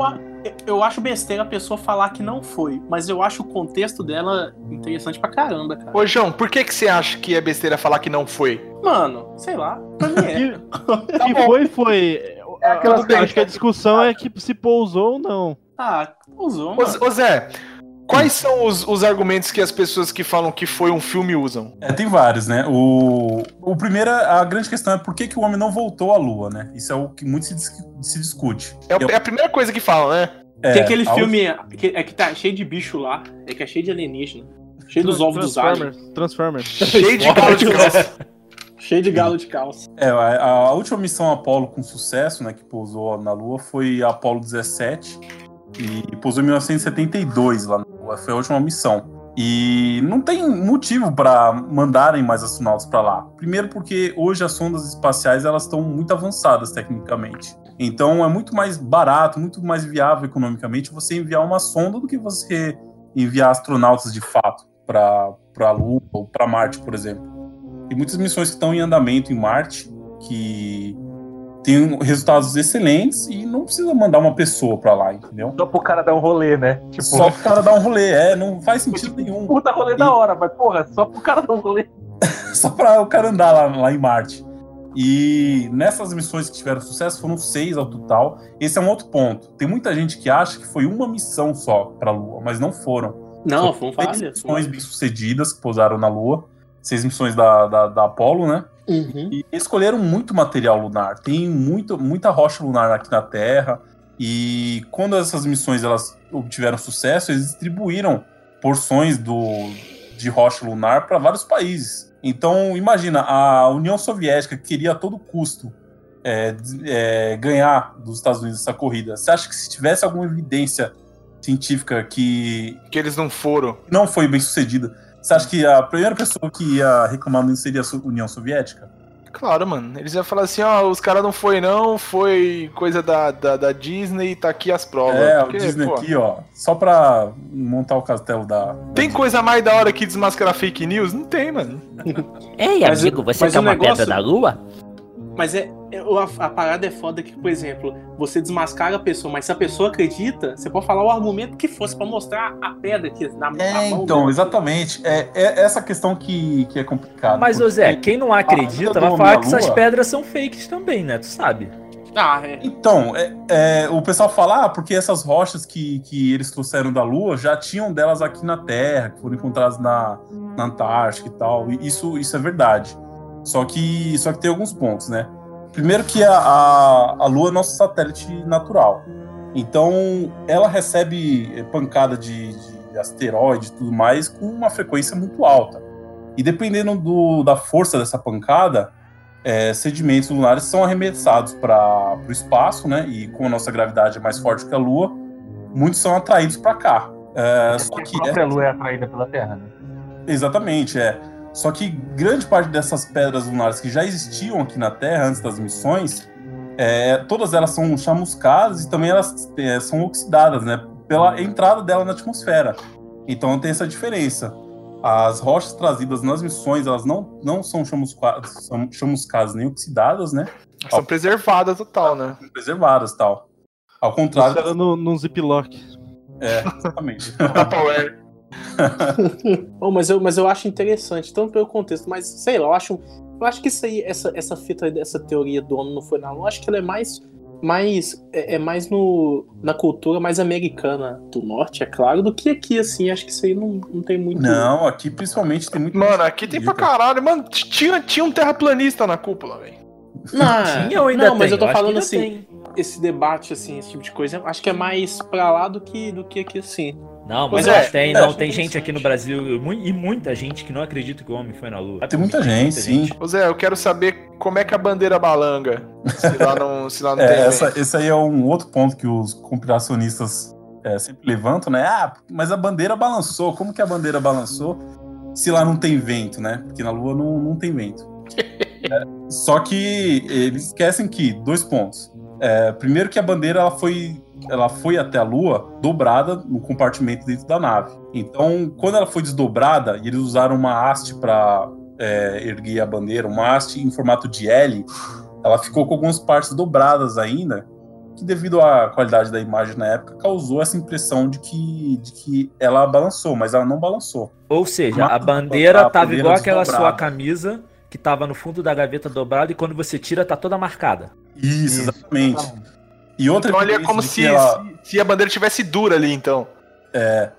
eu acho besteira a pessoa falar que não foi, mas eu acho o contexto dela interessante pra caramba, cara. Ô, João, por que, que você acha que é besteira falar que não foi? Mano, sei lá, pra mim é. [laughs] Que foi, foi. É Acho que a discussão é que se pousou ou não. Ah, usou, mano. Ô, Zé, quais são os, os argumentos que as pessoas que falam que foi um filme usam? É, tem vários, né? O, o primeiro, a grande questão é por que, que o homem não voltou à Lua, né? Isso é o que muito se, se discute. É, é a primeira coisa que falam, né? É, Tem aquele a filme que, é que tá cheio de bicho lá, é que é cheio de alienígena. Cheio dos ovos dos aliens. Transformers. Transformers. [laughs] Cheio de galo de calça. Cheio de galo de calça. É, a, a última missão Apollo com sucesso, né, que pousou na Lua, foi a Apollo 17 e pousou em 1972 lá. Foi a última missão. E não tem motivo para mandarem mais astronautas para lá. Primeiro porque hoje as sondas espaciais elas estão muito avançadas tecnicamente. Então é muito mais barato, muito mais viável economicamente você enviar uma sonda do que você enviar astronautas de fato para a Lua ou para Marte, por exemplo. Tem muitas missões que estão em andamento em Marte que tem resultados excelentes e não precisa mandar uma pessoa para lá, entendeu? Só pro cara dar um rolê, né? Tipo, Só pro cara dar um rolê, é, não faz sentido nenhum. puta rolê da hora, mas porra, só pro cara dar um rolê. [laughs] Só para o cara andar lá, lá em Marte. E nessas missões que tiveram sucesso, foram seis ao total. Esse é um outro ponto. Tem muita gente que acha que foi uma missão só para a Lua, mas não foram. Não, Foram falha. missões bem sucedidas que pousaram na Lua. Seis missões da, da, da Apollo, né? Uhum. E escolheram muito material lunar. Tem muito, muita rocha lunar aqui na Terra. E quando essas missões elas obtiveram sucesso, eles distribuíram porções do, de rocha lunar para vários países. Então, imagina, a União Soviética queria a todo custo é, é, ganhar dos Estados Unidos essa corrida. Você acha que se tivesse alguma evidência científica que Que eles não foram. não foi bem sucedida, você acha que a primeira pessoa que ia reclamar não seria a União Soviética? Claro, mano. Eles iam falar assim, ó, os caras não foi não, foi coisa da, da, da Disney, tá aqui as provas. É, Porque, o Disney pô, aqui, ó. Só pra montar o castelo da. Tem coisa mais da hora que desmascarar fake news? Não tem, mano. Ei, Mas amigo, você mas quer uma negócio- pedra da lua? Mas é- a, a parada é foda que, por exemplo, você desmascara a pessoa, mas se a pessoa acredita, você pode falar o argumento que fosse pra mostrar a pedra aqui na, na É, mão então, dela. exatamente. É, é essa questão que, que é complicada. Mas, ô porque- Zé, quem não acredita vai falar que essas pedras são fakes também, né? Tu sabe. Ah, é. Então, é, é, o pessoal fala, ah, porque essas rochas que, que eles trouxeram da Lua já tinham delas aqui na Terra, que foram encontradas na, na Antártica e tal. E isso, isso é verdade. Só que, só que tem alguns pontos, né? Primeiro que a, a, a Lua é nosso satélite natural. Então, ela recebe eh, pancada de, de asteroide e tudo mais com uma frequência muito alta. E dependendo do, da força dessa pancada, é, sedimentos lunares são arremessados para o espaço, né? E como a nossa gravidade é mais forte que a Lua, muitos são atraídos para cá. É, só A que própria Lua é atraída pela Terra, né? Exatamente, é. Só que grande parte dessas pedras lunares que já existiam aqui na Terra antes das missões, é, todas elas são chamuscadas e também elas é, são oxidadas, né? Pela entrada dela na atmosfera. Então tem essa diferença. As rochas trazidas nas missões, elas não, não são chamuscadas, são chamuscadas nem oxidadas, né? São preservadas total, né? São preservadas e tal. Ao contrário. No, num ziplock. É, exatamente. [laughs] Tupperware. [laughs] Oh, mas, eu, mas eu acho interessante, tanto pelo contexto, mas sei lá, eu acho, eu acho que isso aí, essa, essa fita, essa teoria do homem não foi na lua, eu acho que ela é mais, mais é, é mais no, na cultura mais americana do norte, é claro, do que aqui, assim, acho que isso aí não, não tem muito... Não, aqui principalmente tem muito. Mano, aqui tem pra caralho. Mano, tinha, tinha um terraplanista na cúpula, velho. Não, Tinha ou ainda não mas eu tô Eu acho que falando assim, tem. esse debate, assim, esse tipo de coisa, acho que é mais pra lá do que, do que aqui, assim. Não, mas é, não tem, é, não. Tem gente aqui no. Brasil e muita gente que não acredita que o homem foi na Lua. Tem muita gente, sim. Ô Zé, eu quero saber como é que a bandeira balanga. Se lá não, se lá não [laughs] É, tem. essa, vento. esse aí é um outro ponto que os conspiracionistas é, sempre levantam, né? Ah, mas a bandeira balançou. Como que a bandeira balançou se lá não tem vento, né? Porque na Lua não, não tem vento. [laughs] É, só que eles esquecem que, dois pontos. É, primeiro que a bandeira ela foi, ela foi até a Lua dobrada no compartimento dentro da nave. Então, quando ela foi desdobrada, e eles usaram uma haste para erguer a bandeira, uma haste em formato de L, ela ficou com algumas partes dobradas ainda, que devido à qualidade da imagem na época, causou essa impressão de que, de que ela balançou, mas ela não balançou. Ou seja, a bandeira a tava bandeira igual aquela sua camisa que tava no fundo da gaveta dobrada e quando você tira tá toda marcada. Isso, exatamente. E outra Então ali é como se, ela- se, se a bandeira tivesse dura ali, então. É.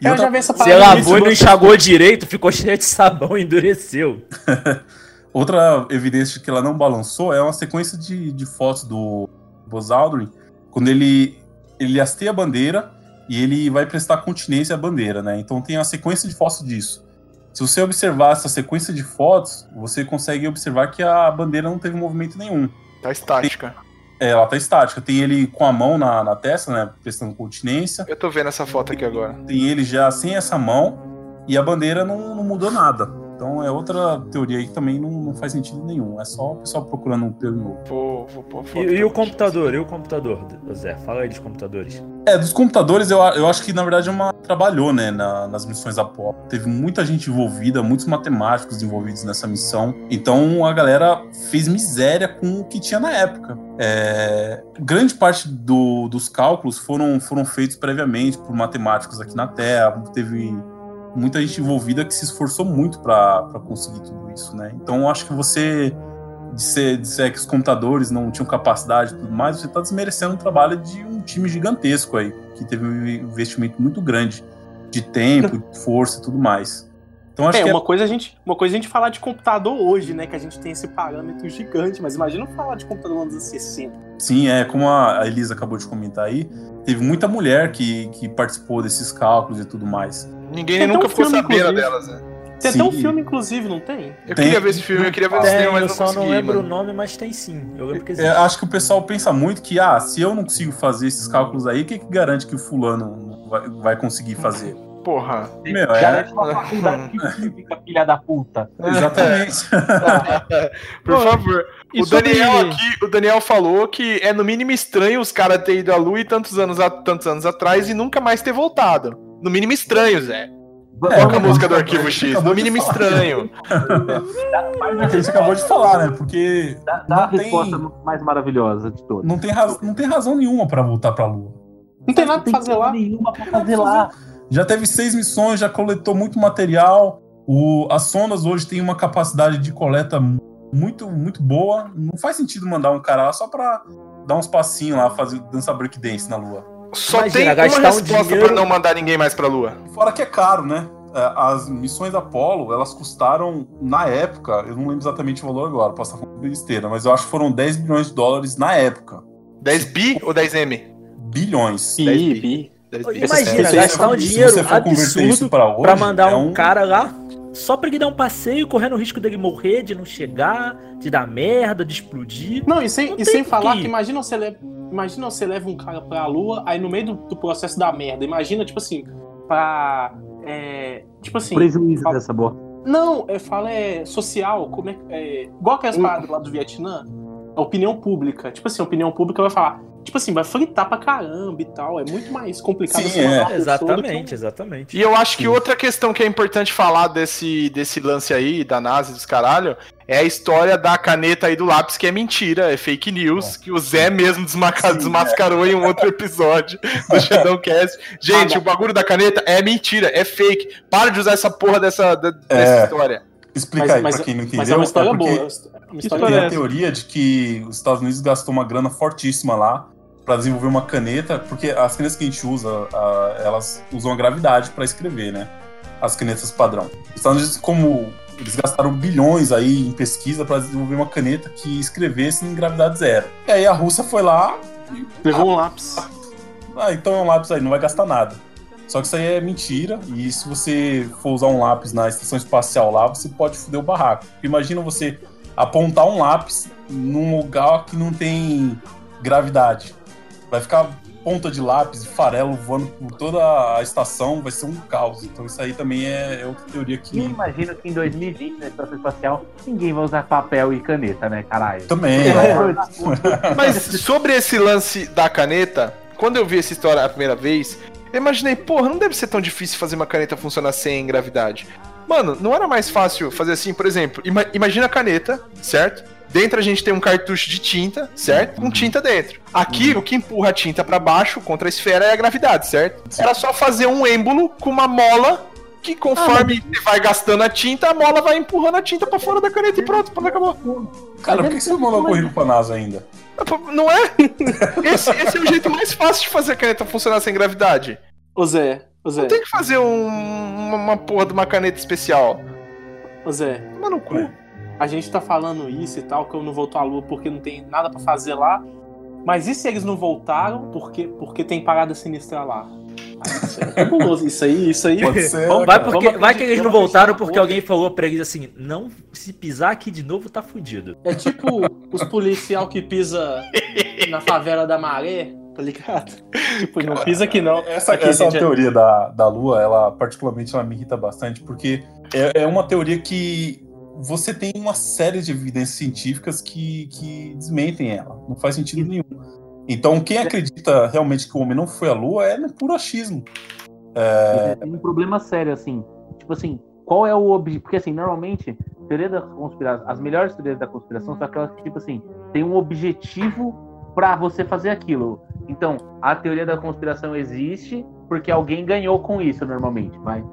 E Eu outra- já vi essa Você parada. lavou e não enxagou direito, ficou cheio de sabão e endureceu. [laughs] Outra evidência de que ela não balançou é uma sequência de, de fotos do Buzz Aldrin, quando ele, ele hasteia a bandeira e ele vai prestar continência à bandeira, né? Então tem uma sequência de fotos disso. Se você observar essa sequência de fotos, você consegue observar que a bandeira não teve movimento nenhum. Tá estática. É, ela tá estática. Tem ele com a mão na, na testa, né? Prestando continência. Eu tô vendo essa foto aqui agora. Tem ele já sem essa mão e a bandeira não, não mudou nada. Então é outra teoria aí que também não, não faz sentido nenhum. É só o pessoal procurando um pelo novo. Vou, vou pôr E, e o computador? E o computador, Zé? Fala aí dos computadores. É, dos computadores, eu, eu acho que na verdade é uma trabalhou, né, na- nas missões Apollo. Teve muita gente envolvida, muitos matemáticos envolvidos nessa missão. Então a galera fez miséria com o que tinha na época. É, grande parte do- dos cálculos foram, foram feitos previamente por matemáticos aqui na Terra. Teve muita gente envolvida que se esforçou muito para conseguir tudo isso, né? Então eu acho que você disser, disser que os computadores não tinham capacidade e tudo mais, você está desmerecendo o trabalho de um time gigantesco aí, que teve um investimento muito grande de tempo, de força e tudo mais. Então acho É, que uma, coisa a gente, uma coisa a gente falar de computador hoje, né? Que a gente tem esse parâmetro gigante, mas imagina falar de computador nos anos 60. é, sim, é como a a Elisa acabou de comentar aí, teve muita mulher que, que participou desses cálculos e tudo mais. Ninguém nunca um ficou filme, sabendo inclusive. delas, né? Tem até um Sim. filme, inclusive, não tem? Eu Tem. queria ver esse filme, eu queria ver no Tem, cinema, mas eu não só não lembro o mano. nome, mas tem sim. Eu lembro que É, existe. acho que o pessoal pensa muito que, ah, se eu não consigo fazer esses cálculos aí, o que, que garante que o fulano vai, vai conseguir fazer? Porra. Meu, Garante é. uma faculdade [laughs] que significa filha da puta. [laughs] Exatamente. [laughs] Por favor. O Daniel aqui, o Daniel falou que é no mínimo estranho os caras terem ido à Lua e tantos anos, a- tantos anos atrás e nunca mais ter voltado. No mínimo estranho, Zé. Toca a música do Arquivo X. No mínimo falar. estranho. [laughs] É que a gente acabou de falar, né? Porque Dá, dá a tem- resposta mais maravilhosa de todas. não tem, raz... não tem razão nenhuma pra voltar pra Lua. Não tem nada pra fazer lá. nenhuma pra fazer lá. Já teve seis missões, já coletou muito material. O... As sondas hoje têm uma capacidade de coleta muito, muito boa. Não faz sentido mandar um cara lá só pra dar uns passinhos lá, fazer dança breakdance na Lua. Só Imagina, tem uma gastar um resposta dinheiro- pra não mandar ninguém mais pra Lua. Fora que é caro, né? É, As missões Apollo, elas custaram, na época, eu não lembro exatamente o valor agora, posso estar falando besteira, mas eu acho que foram 10 bilhões de dólares na época. 10 bi ou 10 M? Bilhões. Bi, 10 bi. 10 bi. Imagina, gastar um se dinheiro você for converter isso absurdo pra hoje, pra mandar é um cara lá só pra ele dar um passeio, correndo o risco dele morrer, de não chegar, de dar merda, de explodir. Não, e sem, Não e sem falar que imagina você leva. Imagina você leva um cara pra lua, aí no meio do, do processo da merda. Imagina, tipo assim, pra. É, tipo assim. Prejuízo fala- dessa bosta. Não, é, fala é social, como é, é igual aquelas Hum. paradas lá do Vietnã, a opinião pública. Tipo assim, a opinião pública vai falar, tipo assim, vai fritar pra caramba e tal. É muito mais complicado Sim, é. que um- Exatamente, exatamente. E eu acho que outra questão que é importante falar desse, desse lance aí, da NASA e dos caralho, é a história da caneta aí do lápis, que é mentira, é fake news, que o Zé mesmo desmaca- desmascarou em um outro episódio do [laughs] Shadowcast. Gente, Ah, o bagulho da caneta é mentira, é fake. Para de usar essa porra dessa, dessa É. história. Explica Mas, aí mas, pra quem não entendeu. mas é uma história porque boa. é uma história Tem história a é teoria de que os Estados Unidos gastou uma grana fortíssima lá pra desenvolver uma caneta, porque as canetas que a gente usa, ah, elas usam a gravidade pra escrever, né? As canetas padrão. Os Estados Unidos, como eles gastaram bilhões aí em pesquisa pra desenvolver uma caneta que escrevesse em gravidade zero. E aí a Rússia foi lá e Levou um lápis. ah, então é um lápis aí, não vai gastar nada. Só que isso aí é mentira, e se você for usar um lápis na estação espacial lá, você pode foder o barraco. Imagina você apontar um lápis num lugar que não tem gravidade. Vai ficar ponta de lápis e farelo voando por toda a estação, vai ser um caos. Então isso aí também é, é outra teoria E eu que. imagino que em 2020, na estação espacial, ninguém vai usar papel e caneta, né, caralho? Também, É. Mas sobre esse lance da caneta, quando eu vi essa história a primeira vez, eu imaginei, porra, não deve ser tão difícil fazer uma caneta funcionar sem gravidade. Mano, não era mais fácil fazer assim, por exemplo, ima- imagina a caneta, certo? Dentro a gente tem um cartucho de tinta, certo? Com tinta dentro. Aqui, o que empurra a tinta pra baixo contra a esfera é a gravidade, certo? Era só fazer um êmbolo com uma mola que conforme você vai gastando a tinta, a mola vai empurrando a tinta pra fora da caneta e pronto, pronto, acabou. Cara, por que você não mandou o currículo pra NASA ainda? Não é? Esse, esse é o jeito mais fácil de fazer a caneta funcionar sem gravidade. Ô Zé, ô Zé, Não tem que fazer um- uma, uma porra de uma caneta especial. ô Zé. Mano, no cu. A gente tá falando isso e tal, que eu não voltou à lua porque não tem nada pra fazer lá. Mas e se eles não voltaram porque, porque tem parada sinistra lá? Isso aí é. Isso aí, isso aí. Pode ser. Vamos- Vai, porque, vamos vai que eles não voltaram porque alguém falou pra eles assim: não, se pisar aqui de novo, tá fudido. É tipo os policial que pisa na favela da maré, tá ligado? Tipo, não pisa aqui não. Essa, Aqui, essa gente, é- teoria da, da Lua, ela particularmente ela me irrita bastante, porque é, é uma teoria que você tem uma série de evidências científicas que, que desmentem ela. Não faz sentido nenhum. Então, quem acredita realmente que o homem não foi à Lua é no puro achismo. É, Tem um problema sério, assim. Tipo assim, qual é o objetivo? Porque, assim, normalmente, teoria da conspiração, as melhores teorias da conspiração são aquelas que, tipo assim, tem um objetivo pra você fazer aquilo. Então, a teoria da conspiração existe porque alguém ganhou com isso, normalmente. Mas.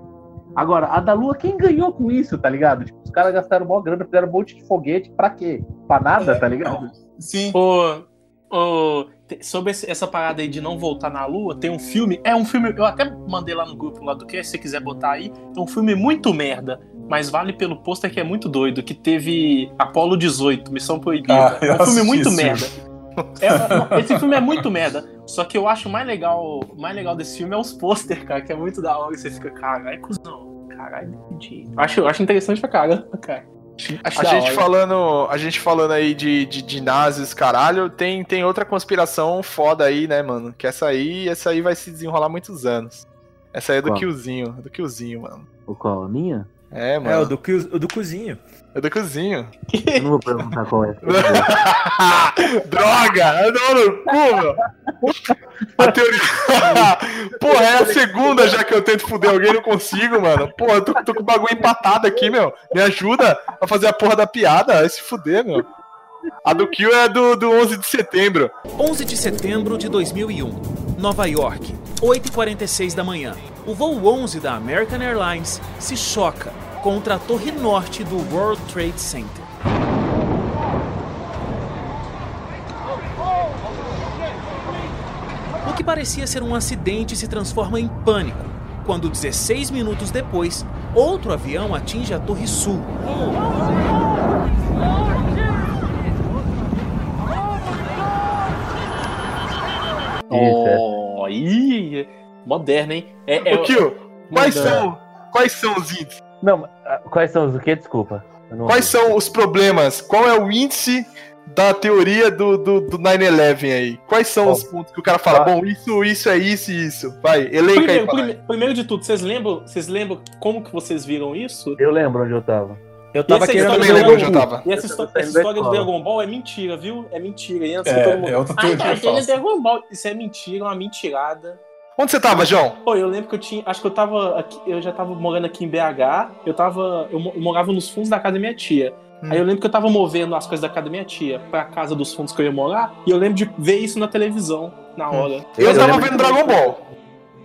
Agora, a da Lua, quem ganhou com isso, tá ligado? Tipo, os caras gastaram mó grana, fizeram um monte de foguete, pra quê? Pra nada, tá ligado? sim, Ô, te- sobre essa parada aí de não voltar na Lua, tem um filme. É um filme. Eu até mandei lá no grupo lá do que, se você quiser botar aí. É um filme muito merda. Mas vale pelo pôster que é muito doido. Que teve Apolo 18, Missão Proibida. Ah, é um filme muito esse merda. É, esse filme é muito merda. Só que eu acho mais legal, mais legal desse filme é os pôster, cara, que é muito da hora. E você fica, caralho, cuzão. Caralho. Acho, acho interessante pra caramba, cara. Acho A gente, hora. falando, a gente falando aí de, de, de nazis, caralho, tem, tem outra conspiração foda aí, né, mano? Que essa aí, essa aí vai se desenrolar muitos anos. Essa aí é do Qual? Killzinho. Do Killzinho, mano. O qual? A minha? É, É, o mano. do, o do cozinho. É do Killzinho. Eu não vou perguntar qual é. [laughs] Droga! Não, no cu, meu. A teoria. [laughs] Porra, é a segunda já que eu tento fuder alguém e não consigo, mano. Porra, eu tô, tô com o bagulho empatado aqui, meu. Me ajuda a fazer a porra da piada. Vai se fuder, meu. A do Kill é do, do 11 de setembro. 11 de setembro de 2001, Nova York, 8h46 da manhã. O voo 11 da American Airlines se choca contra a torre norte do World Trade Center. O que parecia ser um acidente se transforma em pânico, quando 16 minutos depois, outro avião atinge a Torre Sul. Isso, é. Oh, ih, moderno, hein? É, é, Kill, quais são, quais são os índices? Não, ah, quais são os o quê? Desculpa. Quais são os problemas? Qual é o índice da teoria do, do, do 9-11 aí? Quais são os pontos que o cara fala? Ah. Bom, isso, isso é isso e isso. Vai, elenca aí. Primeiro, prime- primeiro de tudo, vocês lembram, vocês lembram como que vocês viram isso? Eu lembro onde eu tava. Eu tava é querendo também lembro onde eu tava. E essa, Eu histó- tava saindo essa história do. Dragon Ball é mentira, viu? É mentira. E antes É, todo mundo... é outra Ah, teoria aquele falsa. Dragon Ball. Isso é mentira, uma mentirada. Onde você tava, João? Pô, eu lembro que eu tinha. Acho que eu tava. Aqui, eu já tava morando aqui em BH. Eu tava. Eu mo- eu morava nos fundos da casa da minha tia. Hum. Aí eu lembro que eu tava movendo as coisas da casa da minha tia pra casa dos fundos que eu ia morar. E eu lembro de ver isso na televisão, na hora. Eu, Eu tava vendo Dragon Ball.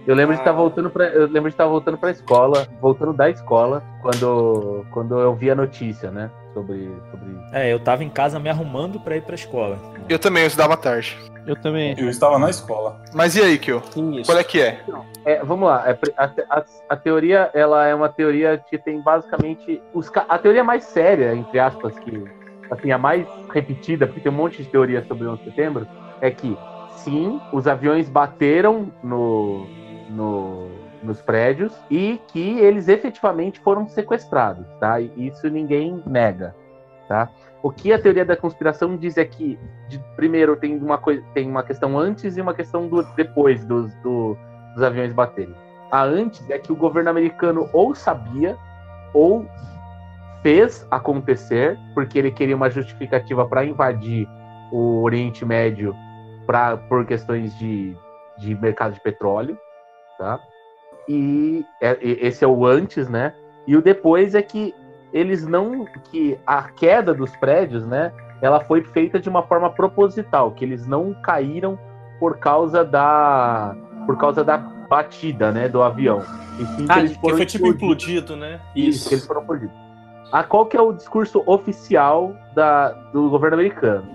Eu lembro de estar voltando pra. Eu lembro de estar voltando pra escola, voltando da escola, quando, quando eu vi a notícia, né? Sobre. sobre... É, eu tava em casa me arrumando pra ir pra escola. Eu também, eu estudava tarde. Eu também. Eu estava na escola. Mas e aí, Kill? Isso. Qual é que é? É, vamos lá. é a, a- a teoria, ela é uma teoria que tem basicamente. Os, a teoria mais séria, entre aspas, que assim, a mais repetida, porque tem um monte de teoria sobre o 11 de setembro, é que sim, os aviões bateram no, no- nos prédios e que eles efetivamente foram sequestrados, tá? Isso ninguém nega, tá? O que a teoria da conspiração diz é que, de- primeiro, tem uma, coisa, tem uma questão antes e uma questão do, depois dos, do- dos aviões baterem. A antes é que o governo americano ou sabia ou fez acontecer, porque ele queria uma justificativa para invadir o Oriente Médio pra, por questões de, de mercado de petróleo, tá? E é- esse é o antes, né? E o depois é que eles não que a queda dos prédios, né? Ela foi feita de uma forma proposital, que eles não caíram por causa da por causa da batida, né, do avião. E sim que Ah, eles que foram foi tipo implodido, né? Isso, que eles foram explodidos. Ah, qual que é o discurso oficial da, do governo americano?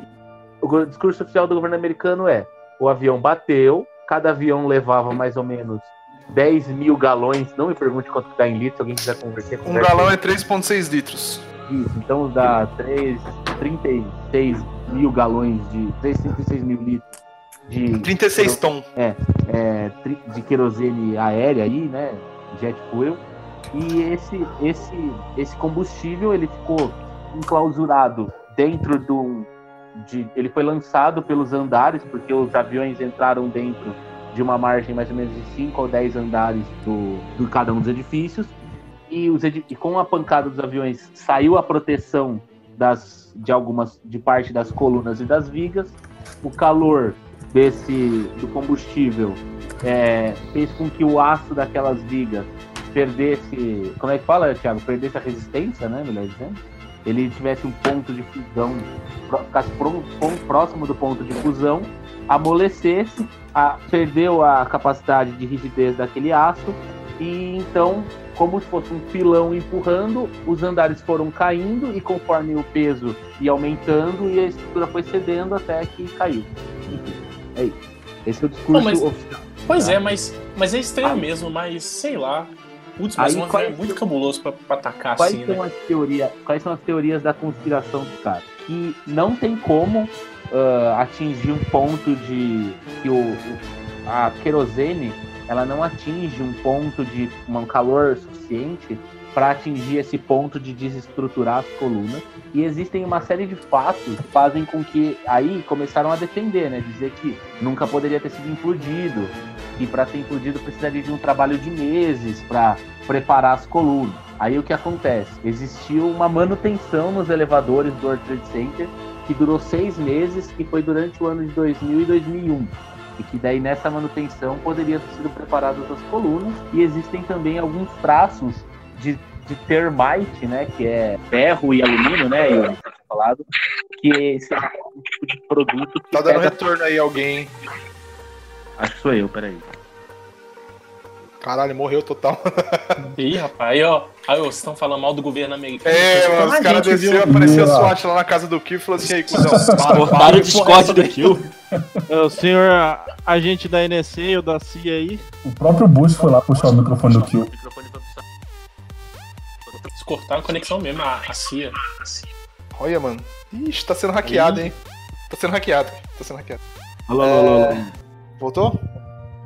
O discurso oficial do governo americano é: o avião bateu, cada avião levava mais ou menos 10 mil galões. Não me pergunte quanto dá em litros, se alguém quiser converter. Um galão aí. é 3,6 litros. Isso, então dá 3, 36 mil galões de. 36 mil litros de. 36 tom. É, é, de querosene aérea aí, né? Jet fuel. E esse, esse, esse combustível ele ficou enclausurado dentro do. De, ele foi lançado pelos andares, porque os aviões entraram dentro de uma margem mais ou menos de 5 ou 10 andares do, do cada um dos edifícios. E, os e com a pancada dos aviões saiu a proteção das, de algumas de parte das colunas e das vigas. O calor desse do combustível é, fez com que o aço daquelas vigas perdesse, como é que fala, Thiago? Perdesse a resistência, né? Melhor dizendo. Ele tivesse um ponto de fusão, ficasse próximo do ponto de fusão, amolecesse, a- perdeu a capacidade de rigidez daquele aço e então, como se fosse um pilão empurrando, os andares foram caindo e conforme o peso ia aumentando e a estrutura foi cedendo até que caiu. Enfim, é isso. Esse é o discurso Pô, mas- oficial. Pois tá? é, mas, mas é estranho Aí- mesmo, mas sei lá. Putz, mas Aí quais- é muito cabuloso pra, pra atacar Quais assim, são né? as teorias? Quais são as teorias da conspiração dos caras? Que não tem como ah, atingir um ponto de que o, a querosene ela não atinge um ponto de um calor suficiente para atingir esse ponto de desestruturar as colunas. E existem uma série de fatos que fazem com que aí começaram a defender, né? Dizer que nunca poderia ter sido implodido, e para ser implodido precisaria de um trabalho de meses para preparar as colunas. Aí o que acontece? Existiu uma manutenção nos elevadores do World Trade Center que durou seis meses, que foi durante o ano de 2000 e 2001. E que daí nessa manutenção poderiam ter sido preparadas as colunas. E existem também alguns traços de, de termite, né? Que é ferro e alumínio, né? Eu tinha falado. Que esse é um tipo de produto que Tá dando pega- retorno aí alguém. Acho que sou eu, peraí. Caralho, morreu total. [laughs] Ih, rapaz, aí ó. Aí, ó, vocês estão falando mal do governo americano. É, mano, os caras desceu, apareceu a SWAT lá na casa do Kill e falou assim, aí, cuzão, [laughs] para, Cortaram o Discord do Kill. É, O senhor a- agente da NSA ou da CIA aí? O próprio Bush foi lá puxar o microfone do Kill. Eles cortaram a conexão mesmo, a, a CIA. Olha, mano. Ixi, tá sendo hackeado, hein? Tá sendo hackeado. Tá sendo hackeado. Alô, alô, alô, alô. Voltou?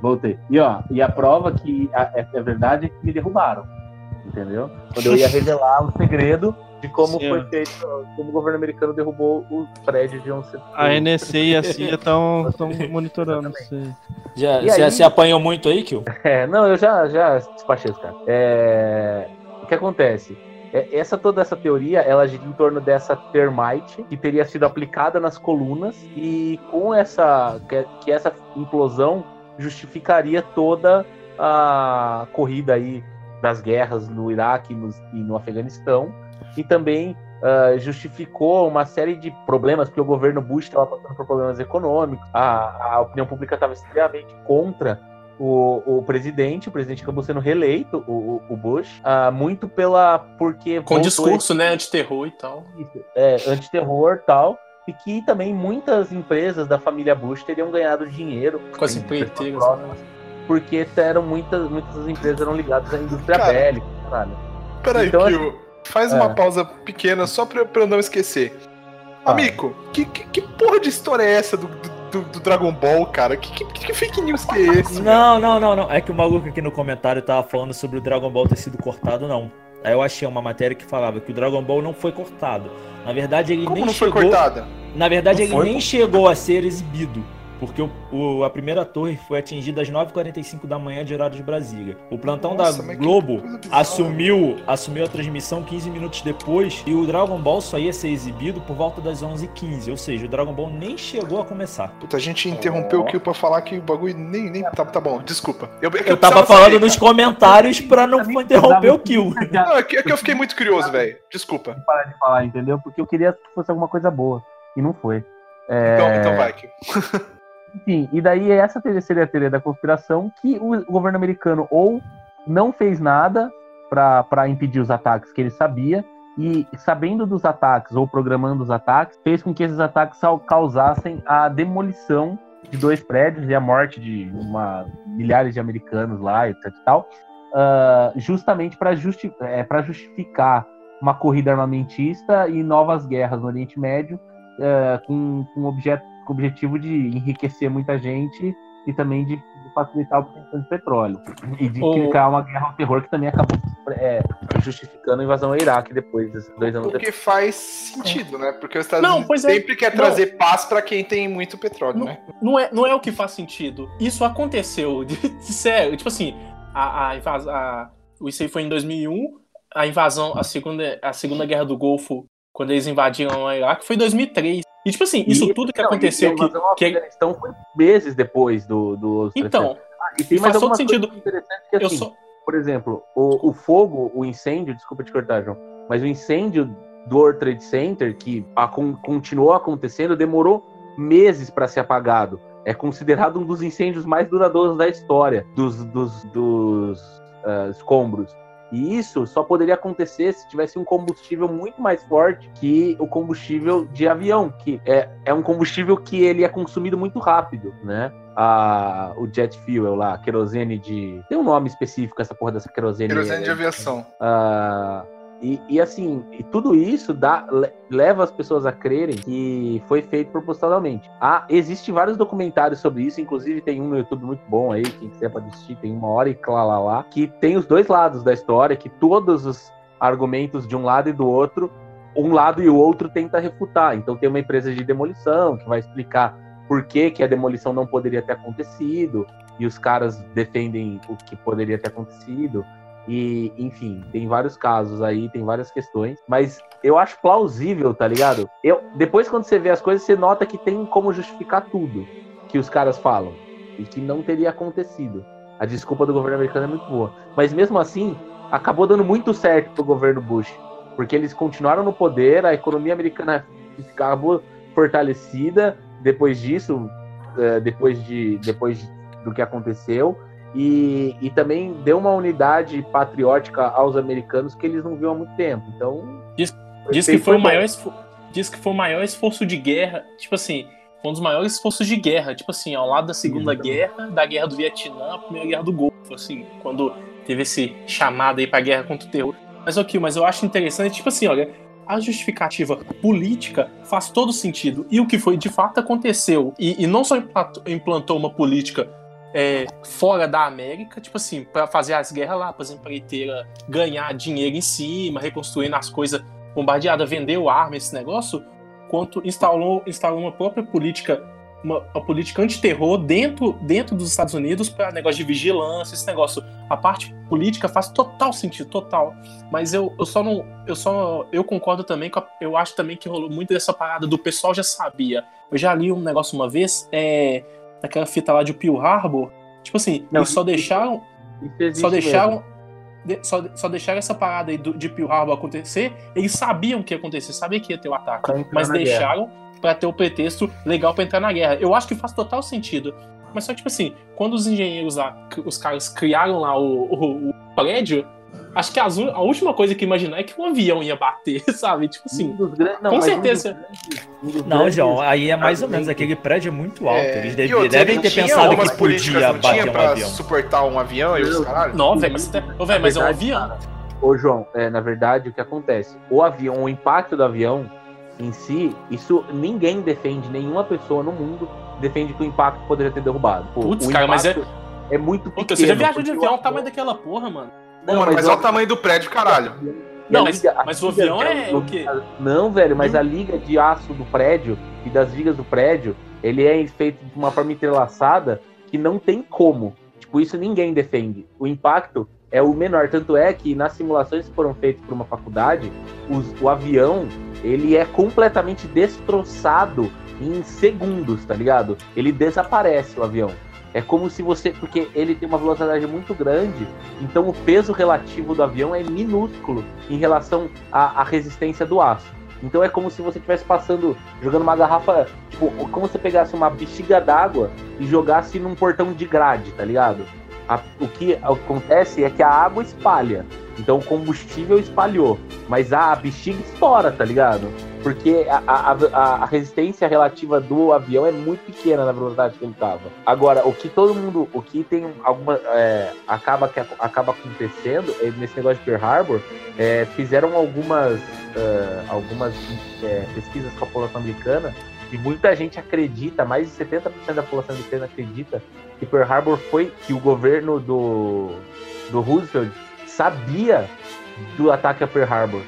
Voltei. E ó, e a prova que a- é, é verdade é que me derrubaram. Entendeu? Quando eu ia [laughs] revelar o segredo de como Sim, foi feito, como o governo americano derrubou o prédio de um. A NSA e a CIA estão [laughs] monitorando. você. Já, você, aí- apanhou muito aí, Kill? É, não, eu já, já despachei os caras. É, o que acontece? É, Essa, toda essa teoria, ela gira em torno dessa termite que teria sido aplicada nas colunas e com essa, que, que essa implosão justificaria toda a corrida aí das guerras no Iraque e no, Afeganistão e também ah, justificou uma série de problemas, porque o governo Bush estava passando por problemas econômicos, a, a opinião pública estava extremamente contra o, o presidente, o presidente acabou sendo reeleito, o, o- Bush, ah, muito pela. porque. Com discurso, né, antiterror e tal. esse- É, antiterror e tal. E que também muitas empresas da família Bush teriam ganhado dinheiro Com as em empreiteiras, porque eram muitas, muitas das empresas eram ligadas à indústria Cara, bélica, caralho. Peraí, Então, Kill. Faz é. uma pausa pequena só pra, pra eu não esquecer. Tá. Amigo, que, que, que porra de história é essa do, do, do Dragon Ball, cara? Que, que, que fake news que é esse? Não, não, não, não. É que o maluco aqui no comentário tava falando sobre o Dragon Ball ter sido cortado, não. Aí eu achei uma matéria que falava que o Dragon Ball não foi cortado. Na verdade, ele Como nem não foi chegou. cortada? Na verdade, Não ele foi, nem chegou a ser exibido. Porque o, o- a primeira torre foi atingida às 9h45 da manhã de horário de Brasília. O plantão Nossa, da Globo assumiu, assumiu a transmissão 15 minutos depois e o Dragon Ball só ia ser exibido por volta das 11h15. Ou seja, o Dragon Ball nem chegou a começar. Puta, a gente interrompeu o Kill pra falar que o bagulho nem. nem tá, tá bom, desculpa. Eu, é que Eu tava falando saber, nos cara. comentários pra não interromper o kill. Não, é que, é que eu fiquei muito curioso, velho. Desculpa. parar de falar, entendeu? Porque eu queria que fosse alguma coisa boa. E não foi. É, Então, então vai, Kill. [laughs] Enfim, e daí essa teoria seria a teoria da conspiração, que o governo americano ou não fez nada para impedir os ataques que ele sabia, e sabendo dos ataques ou programando os ataques, fez com que esses ataques causassem a demolição de dois prédios e a morte de uma, milhares de americanos lá, etc e tal, ah, justamente para justi é, justificar uma corrida armamentista e novas guerras no Oriente Médio, eh, com, com objeto com o objetivo de enriquecer muita gente e também de, facilitar a obtenção de petróleo. E de O- criar uma guerra ao terror que também acabou é, justificando a invasão ao Iraque depois, desses dois anos O que depois. faz sentido, né? Porque os Estados Não, Unidos é. sempre quer Não. trazer paz pra quem tem muito petróleo, né? Não é, não é o que faz sentido. Isso aconteceu. De, de sério. Tipo assim, a, a invasão. A, isso aí foi em 2001. A invasão, a segunda, a segunda guerra do Golfo, quando eles invadiram o Iraque, foi em 2003. E, tipo assim, isso E- tudo que não, aconteceu. Que, que- Afeganistão foi meses depois do, do então, Ah, e tem mais algumas sentido. interessantes que assim, só. por exemplo, o, o fogo, o incêndio, desculpa te cortar, João, mas o incêndio do World Trade Center, que a- con- continuou acontecendo, demorou meses para ser apagado. É considerado um dos incêndios mais duradouros da história dos, dos, dos ah, escombros. E isso só poderia acontecer se tivesse um combustível muito mais forte que o combustível de avião, que é, é um combustível que ele é consumido muito rápido, né? A, o jet fuel lá, querosene de. Tem um nome específico essa porra dessa querosene. Querosene de aviação. Ah, e, e assim, e tudo isso dá, le- leva as pessoas a crerem que foi feito propositalmente. Ah, existe vários documentários sobre isso, inclusive tem um no YouTube muito bom aí, quem quiser pode assistir, tem uma hora e lá, lá, lá, que tem os dois lados da história, que todos os argumentos de um lado e do outro, um lado e o outro tenta refutar. Então tem uma empresa de demolição que vai explicar por que, que a demolição não poderia ter acontecido e os caras defendem o que poderia ter acontecido. E, enfim, tem vários casos aí, tem várias questões, mas eu acho plausível, tá ligado? Eu, depois, quando você vê as coisas, você nota que tem como justificar tudo que os caras falam e que não teria acontecido. A desculpa do governo americano é muito boa. Mas mesmo assim, acabou dando muito certo pro governo Bush, porque eles continuaram no poder, a economia americana acabou fortalecida depois disso, é, depois, de, depois do que aconteceu. E, e também deu uma unidade patriótica aos americanos que eles não viam há muito tempo. Então. Diz, diz que foi o maior diz que foi o maior esforço de guerra, tipo assim, foi um dos maiores esforços de guerra, tipo assim, ao lado da Segunda Guerra, da Guerra do Vietnã, a Primeira Guerra do Golfo, assim, quando teve esse chamado aí pra guerra contra o terror. Mas ok, mas eu acho interessante, tipo assim, olha, a justificativa política faz todo sentido. E o que foi de fato aconteceu. E, e não só implantou uma política é, fora da América, tipo assim, para fazer as guerras lá, para as empreiteiras ganhar dinheiro em cima, reconstruindo as coisas bombardeadas, vendeu arma, esse negócio, quanto instalou, instalou uma própria política, uma, uma política antiterror dentro, dentro dos Estados Unidos para negócio de vigilância, esse negócio. A parte política faz total sentido, total. Mas eu, eu só não. Eu só. Eu concordo também com a, Eu acho também que rolou muito dessa parada do pessoal já sabia. Eu já li um negócio uma vez. É, daquela fita lá de Pearl Harbor, tipo assim, não, eles só deixaram. Só deixaram. De, só, só deixaram essa parada aí do, de Pearl Harbor acontecer. Eles sabiam que ia acontecer, sabiam que ia ter o ataque. Mas deixaram para ter o pretexto legal para entrar na guerra. Eu acho que faz total sentido. Mas só tipo assim, quando os engenheiros lá, os caras criaram lá o, o, o prédio, Acho que a, a, última coisa que imaginar é que um avião ia bater, [laughs] sabe? Tipo assim. Um grandes, não, com certeza. Um dos, um não, João, aí é mais ou menos. Aquele prédio é muito alto. É... Eles deve, devem ter pensado que podia bater um avião. suportar um avião e os caralho. Não, velho, mas, tá- mas é um avião. Ô, João, é, na verdade, o que acontece? O avião, o impacto do avião em si, isso ninguém defende, nenhuma pessoa no mundo defende que o impacto poderia ter derrubado. Putz, cara, mas é. É muito pequeno. Puta, você já viajou de avião, o tamanho daquela porra, mano. Não, mano, mas, olha o tamanho do prédio, caralho. Não, mas, liga, mas o avião é o quê? Não, velho, mas a liga de aço do prédio e das vigas do prédio, ele é feito de uma forma entrelaçada que não tem como. Tipo, isso ninguém defende. O impacto é o menor. Tanto é que nas simulações que foram feitas por uma faculdade, os, o avião ele é completamente destroçado em segundos, tá ligado? Ele desaparece o avião. É como se você. Porque ele tem uma velocidade muito grande, então o peso relativo do avião é minúsculo em relação à, à resistência do aço. Então é como se você estivesse passando, jogando uma garrafa, tipo, como se você pegasse uma bexiga d'água e jogasse num portão de grade, tá ligado? A, o que acontece é que a água espalha. Então o combustível espalhou. Mas a, bexiga estoura, tá ligado? Porque a, a, a, resistência relativa do avião é muito pequena na velocidade que ele estava. Agora, o que todo mundo, o que tem alguma. É, acaba, que, acaba acontecendo é, nesse negócio de Pearl Harbor, é, fizeram algumas, uh, algumas é, pesquisas com a população americana e muita gente acredita, mais de 70% da população americana acredita que Pearl Harbor foi que o governo do, do Roosevelt sabia do ataque a Pearl Harbor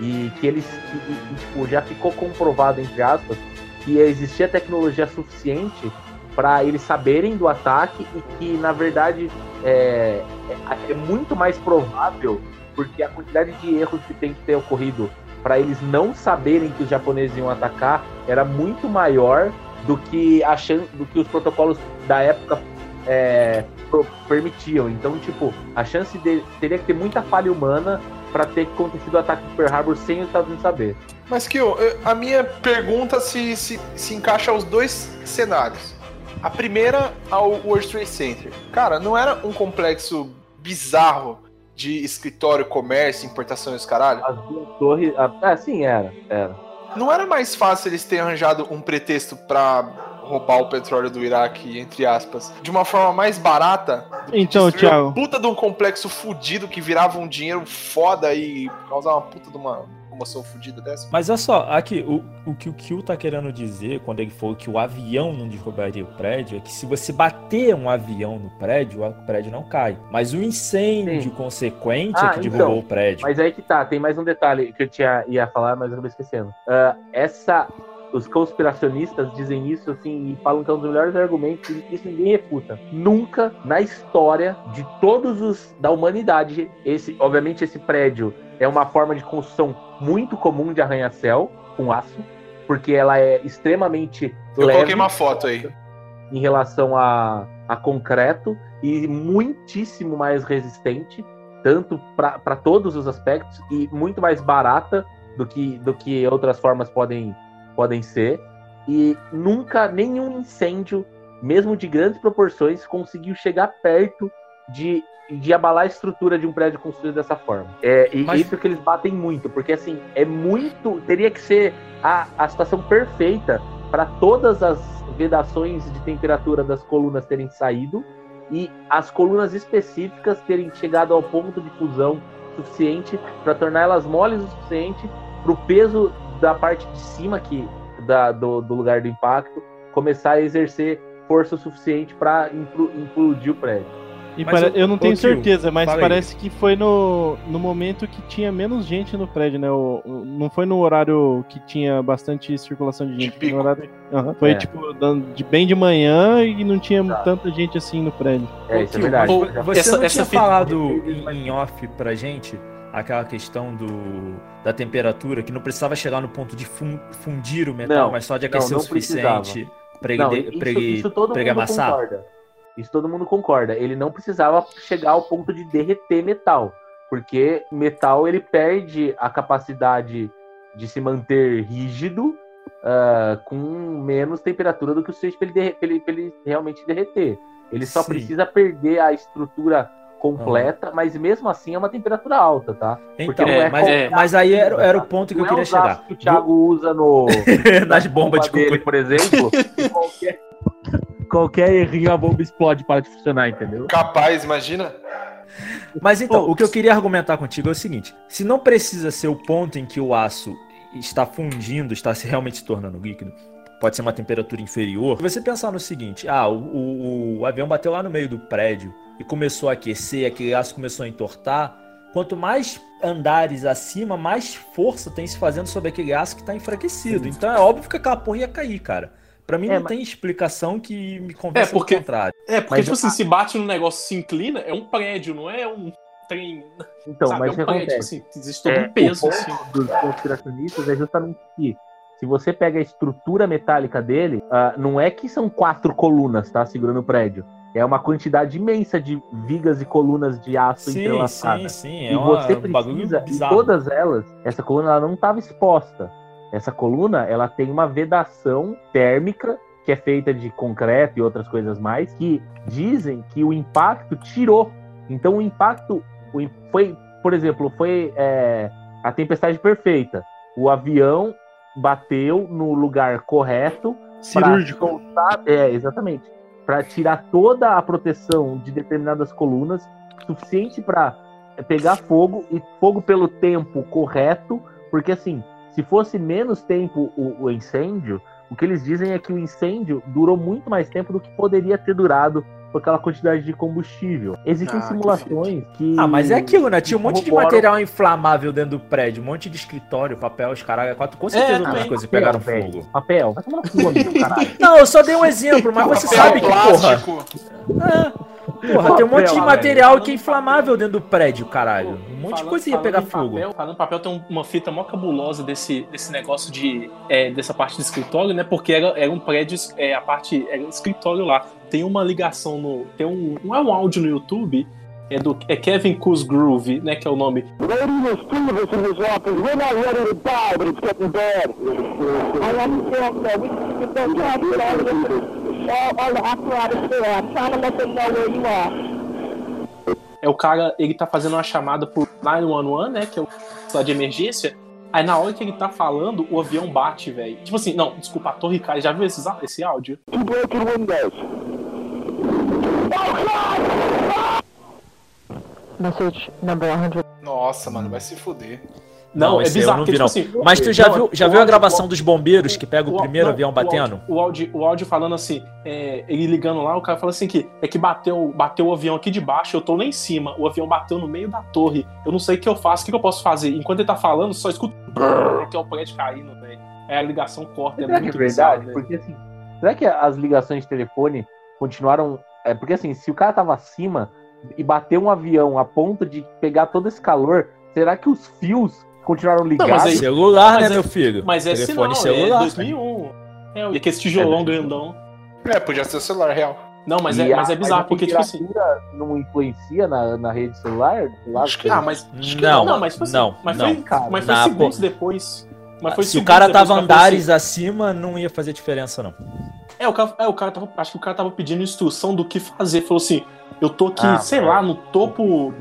e que eles e, tipo, já ficou comprovado entre aspas que existia tecnologia suficiente para eles saberem do ataque e que na verdade é, é, é, muito mais provável porque a quantidade de erros que tem que ter ocorrido para eles não saberem que os japoneses iam atacar era muito maior do que a do que os protocolos da época é, permitiam. Então, tipo, a chance de teria que ter muita falha humana para ter acontecido o ataque de Pearl Harbor sem os Estados Unidos saber. Mas que a minha pergunta se, se, se encaixa aos dois cenários. A primeira ao World Trade Center. Cara, não era um complexo bizarro de escritório, comércio, importação e os caralho? As duas torres. Ah, sim, era, era. Não era mais fácil eles terem arranjado um pretexto para roubar o petróleo do Iraque, entre aspas, de uma forma mais barata. Então, Thiago. Puta de um complexo fudido que virava um dinheiro foda e causar uma puta de uma comoção fodida dessa. Mas olha só, aqui, o, o que o Kill tá querendo dizer quando ele falou que o avião não derrubaria o prédio é que se você bater um avião no prédio, o prédio não cai. Mas o incêndio Sim. consequente ah, é que derrubou então, o prédio. Mas aí que tá, tem mais um detalhe que eu tinha, ia falar, mas eu acabei esquecendo. Uh, essa os conspiracionistas dizem isso assim e falam que é um dos melhores argumentos e isso ninguém refuta. Nunca na história de todos os da humanidade, esse, obviamente esse prédio é uma forma de construção muito comum de arranha-céu com aço, porque ela é extremamente Eu leve coloquei uma foto aí. em relação a, a concreto e muitíssimo mais resistente, tanto para todos os aspectos e muito mais barata do que, do que outras formas podem, podem ser. E nunca nenhum incêndio, mesmo de grandes proporções, conseguiu chegar perto de, de abalar a estrutura de um prédio construído dessa forma. É, e Mas- isso que eles batem muito, porque assim, é muito. Teria que ser a, a situação perfeita para todas as vedações de temperatura das colunas terem saído e as colunas específicas terem chegado ao ponto de fusão suficiente para torná-las moles o suficiente para o peso da parte de cima que da, do, do lugar do impacto começar a exercer força suficiente para implodir o prédio. E pare- o- eu não tenho tio, certeza, mas fala aí. parece que foi no, no momento que tinha menos gente no prédio, né? O, o- não foi no horário que tinha bastante circulação de gente. Foi, no horário, foi É. tipo de bem de manhã e não tinha tanta gente assim no prédio. É, isso é verdade. Já- Você Essa- não essa tinha fita- falado em, em off pra gente aquela questão do, da temperatura, que não precisava chegar no ponto de fun- fundir o metal, Não, mas só de não, aquecer não o suficiente para ele, Não, isso, pra ele- isso todo pra ele mundo amassar. concorda. Isso todo mundo concorda. Ele não precisava chegar ao ponto de derreter metal, porque metal ele perde a capacidade de se manter rígido ah, com menos temperatura do que o suficiente para ele, ele, ele realmente derreter. Ele só Sim. precisa perder a estrutura completa, mas mesmo assim é uma temperatura alta, tá? Então, não é mas, qualquer mas aí era, era o tá? ponto que Não eu queria é aços chegar. que o Thiago usa no [laughs] Nas bombas de dele, por exemplo, [laughs] qualquer, qualquer errinho a bomba explode para de funcionar, entendeu? Capaz, imagina. Mas então, o que eu queria argumentar contigo é o seguinte: se não precisa ser o ponto em que o aço está fundindo, está se realmente se tornando líquido, pode ser uma temperatura inferior. Se você pensar no seguinte: ah, o, o- o avião bateu lá no meio do prédio e começou a aquecer, aquele aço começou a entortar. Quanto mais andares acima, mais força tem se fazendo sobre aquele aço que está enfraquecido. Então é óbvio que aquela porra ia cair, cara. Pra mim É, não mas- tem explicação que me convença É, porque- do contrário. É, porque, Mas tipo assim, se bate no negócio e se inclina, é um prédio, não é um trem. Então, sabe? mas é o que um prédio, tipo acontece? assim, existe todo É, um peso, o assim. dos conspiracionistas é justamente que se você pega a estrutura metálica dele, ah, não é que são quatro colunas, tá? Segurando o prédio. É uma quantidade imensa de vigas e colunas de aço Sim, sim, entrelaçadas. sim. É e uma- você um precisa, em bizarro. todas elas, essa coluna ela não estava exposta. Essa coluna, ela tem uma vedação térmica que é feita de concreto e outras coisas mais, que dizem que o impacto tirou. Então o impacto foi, por exemplo, foi é, a tempestade perfeita. O avião bateu no lugar correto Cirúrgico. soltar- é, exatamente. Para tirar toda a proteção de determinadas colunas, suficiente para pegar fogo e fogo pelo tempo correto, porque assim, se fosse menos tempo o, o incêndio, o que eles dizem é que o incêndio durou muito mais tempo do que poderia ter durado com aquela quantidade de combustível. Existem Ah, que simulações que. Ah, mas é aquilo, né? Tinha um monte de material inflamável dentro do prédio, um monte de escritório, papel, os caralho, quatro, com certeza É, outras coisas Papel, pegaram fogo. Papel, vai tomar amigo, caralho. [laughs] Não, eu só dei um exemplo, mas você Papel, sabe que, porra, plástico. porra, tem um monte de Papel, material velho. que é inflamável dentro do prédio, caralho. Um monte de Falando- coisa ia pegar fogo. Papel, falando em papel, tem um- uma fita mó cabulosa desse, desse negócio de. é, dessa parte de escritório, né? Porque era, era um prédio, é, a parte. Era um escritório lá. Tem uma ligação no. Tem um. Não é um áudio no YouTube. É do é Kevin Cosgrove, né? Que é o nome. É o cara, ele tá fazendo uma chamada pro 911, né? Que é o lá de emergência. Aí na hora que ele tá falando, o avião bate, velho. Tipo assim, não, desculpa, a torre cai. Já viu esses, esse áudio? Two broken windows. Message number 100. Nossa, mano, vai se fuder. Não, é esse aí bizarro. eu não porque, vi, tipo não. assim, Mas tu já não, viu, já viu a áudio- gravação dos bombeiros que pega o o- primeiro não, avião o batendo? áudio- O áudio, o áudio falando assim, é, ele ligando lá, o cara fala assim que é que bateu, bateu o avião aqui de baixo, eu tô lá em cima, o avião bateu no meio da torre, eu não sei o que eu faço, o que, que eu posso fazer? Enquanto ele tá falando, só escuto brrr, que é o prédio caindo, velho. Aí a ligação corta. É Será que é muito verdade? bizarro, velho. Porque assim, será que as ligações de telefone continuaram. É porque assim, se o cara tava acima e bateu um avião a ponto de pegar todo esse calor, será que os fios continuaram ligados? mas aí- Celular, Mas né, é- meu filho? Mas é Telefone sinal, celular. é 2001. É, e aquele tijolão grandão. É, podia ser o celular real. Não, mas E é, a- mas é bizarro, a porque, tipo assim. temperatura não influencia na, na rede celular? Lá, Acho que, ah, mas, acho que Não, não, mas, assim, não, mas não. foi, mas foi Na- segundos depois. Mas foi Se o cara tava andares assim- acima, não ia fazer diferença, não. É, o cara, é, o cara tava. Acho que o cara tava pedindo instrução do que fazer. Falou assim: eu tô aqui, Ah, sei é. lá, no topo.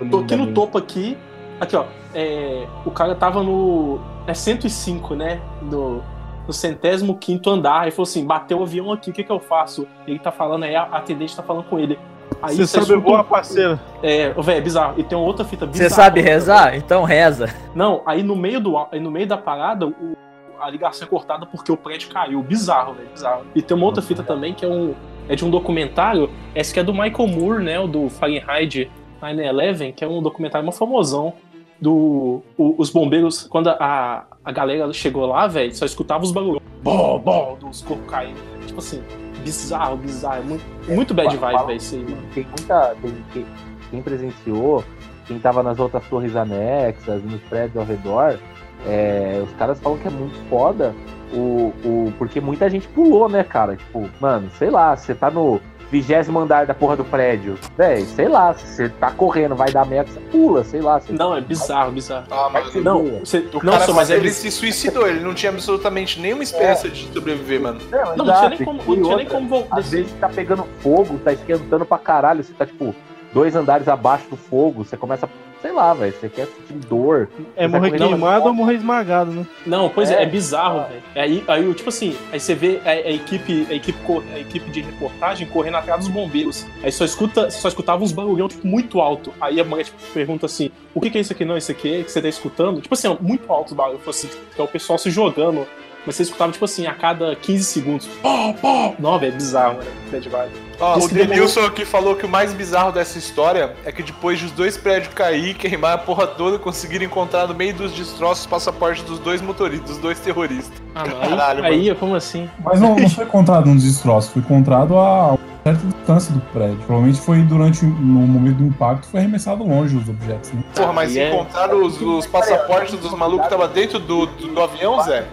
Muito Tô aqui no topo aqui. Aqui, ó. é, o cara tava no. É 105, né? No, no centésimo quinto andar. Aí falou assim: bateu o avião aqui, o que que eu faço? Ele tá falando, aí a atendente tá falando com ele. Aí Você sabe escuta um- voar, parceiro. É, velho, é bizarro. E tem uma outra fita bizarra. Você sabe rezar? Então reza. Não, aí no meio do aí no meio da parada, o- a ligação é cortada porque o prédio caiu. Bizarro, velho, bizarro. E tem uma outra fita também que é um é de um documentário, esse que é do Michael Moore, né, o do Fahrenheit 9/11, que é um documentário muito famosão do o- os bombeiros quando a, a galera chegou lá, velho, só escutava os barulhos, bom, bom, dos corpos caindo. Tipo assim, bizarro, bizarro, é muito, muito bad vibe, velho, isso aí, mano. Tem muita. Tem, quem, quem presenciou, quem tava nas outras torres anexas, nos prédios ao redor, é, os caras falam que é muito foda. O, o, porque muita gente pulou, né, cara? Tipo, mano, sei lá, você tá no vigésimo andar da porra do prédio. Véi, sei lá, se você tá correndo, vai dar merda, você pula, sei lá. Não, é bizarro, bizarro. Ah, mas Não, você, o não, cara, só, mas é ele biz- se suicidou, ele não tinha absolutamente nenhuma esperança de sobreviver, mano. Não, Não, não exato, tinha nem como, não tinha nem como voltar. Às vezes tá pegando fogo, tá esquentando pra caralho, você tá tipo dois andares abaixo do fogo, você começa, sei lá, velho, você quer sentir dor. É morrer correndo- queimado ou morrer esmagado, né? Não, pois é, É. é bizarro, velho. Aí, aí, tipo assim, aí você vê a, a equipe, a equipe, a equipe de reportagem correndo atrás dos bombeiros. Aí só escuta, só escutava uns barulhão tipo muito alto. Aí a mulher tipo, pergunta assim: "O que, que é isso aqui não? Isso aqui é que você tá escutando?" Tipo assim, ó, muito alto os barulhos, assim, que é o pessoal se jogando. Mas você escutava tipo assim a cada 15 segundos. Pó, pó. Não, velho, é bizarro, mano. Bad vibe. Ó, o que demorou- Denilson aqui falou que o mais bizarro dessa história é que depois de os dois prédios cair, queimar a porra toda, conseguiram encontrar no meio dos destroços o passaporte dos dois motoristas, dos dois terroristas. Ah. Caralho, aí, aí, como assim? Mas não, não foi encontrado um destroço, foi encontrado a certa distância do prédio. Provavelmente foi durante no momento do impacto, foi arremessado longe os objetos, né? Porra, mas é- encontraram os, os passaportes dos malucos que estavam dentro do, do, do avião, Zé?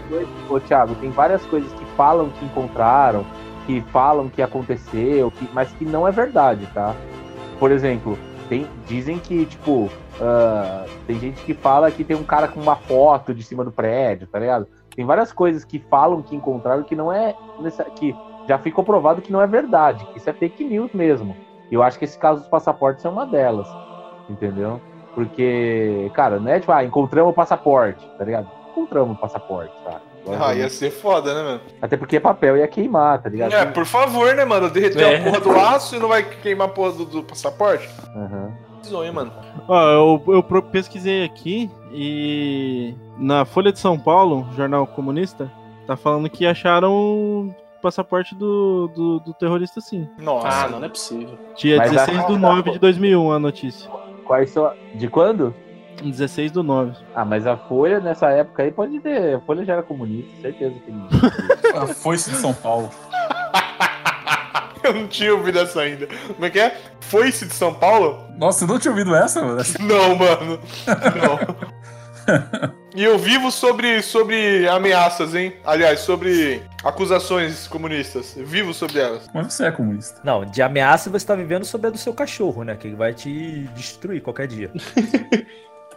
Ô, Thiago, tem várias coisas que falam que encontraram, que falam que aconteceu, que- mas que não é verdade, tá? Por exemplo, tem, dizem que, tipo, ah, tem gente que fala que tem um cara com uma foto de cima do prédio, tá ligado? Tem várias coisas que falam que encontraram que não é. que já ficou provado que não é verdade, que isso é fake news mesmo. Eu acho que esse caso dos passaportes é uma delas, entendeu? Porque, cara, não é tipo, ah, encontramos o passaporte, tá ligado? Encontramos o passaporte, tá? Ah, ia ser foda, né, mano? Até porque papel ia queimar, tá ligado? É, por favor, né, mano? Derreter É. a porra do aço e não vai queimar a porra do, do passaporte? Aham. Zonho, mano. Ó, eu, eu pesquisei aqui e na Folha de São Paulo, jornal comunista, tá falando que acharam o passaporte do, do, do terrorista sim. Nossa. Ah, não, é possível. Dia Mas 16 a- do 9 de 2001 a notícia. Quais são. De quando? 16 do 9. Ah, mas a Folha nessa época aí pode ter. A Folha já era comunista, certeza que não. [laughs] A foice de São Paulo. [laughs] Eu não tinha ouvido essa ainda. Como é que é? Foi-se de São Paulo? Nossa, você não tinha ouvido essa, mano? [laughs] Não, mano. Não. E eu vivo sobre, sobre ameaças, hein? Aliás, sobre acusações comunistas. Vivo sobre elas. Mas você é comunista. Não, de ameaça você tá vivendo sobre a do seu cachorro, né? Que vai te destruir qualquer dia.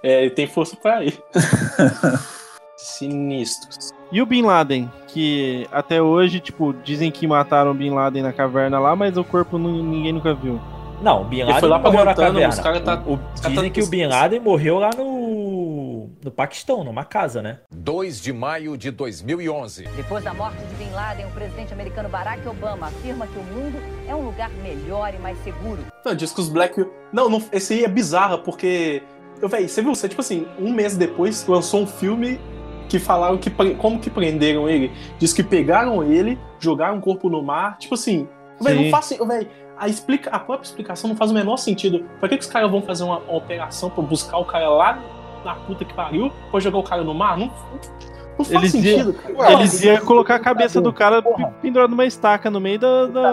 É, ele tem força pra ir. [laughs] Sinistros. E o Bin Laden, que até hoje, tipo, dizem que mataram o Bin Laden na caverna lá, mas o corpo nu- ninguém nunca viu. Não, o Bin Ele Laden foi lá pra morreu na caverna. os caras tá- O- o- os caras dizem tá- que o Bin Laden morreu lá no, no Paquistão, numa casa, né? 2 de maio de 2011. Depois da morte de Bin Laden, o presidente americano Barack Obama afirma que o mundo é um lugar melhor e mais seguro. Não, diz que os Black. Não, não esse aí é bizarro, porque. Eu, véi, você viu? Você, tipo assim, um mês depois lançou um filme que falaram que como que prenderam ele. Diz que pegaram ele, jogaram o corpo no mar. Tipo assim, véi, não faz. Véi, a, explica, a própria explicação não faz o menor sentido. Pra que, que os caras vão fazer uma, uma operação pra buscar o cara lá na puta que pariu, pra jogar o cara no mar? Não, Não faz Eles sentido, iam, cara. eles iam colocar a cabeça do cara pendurado numa estaca no meio da. da...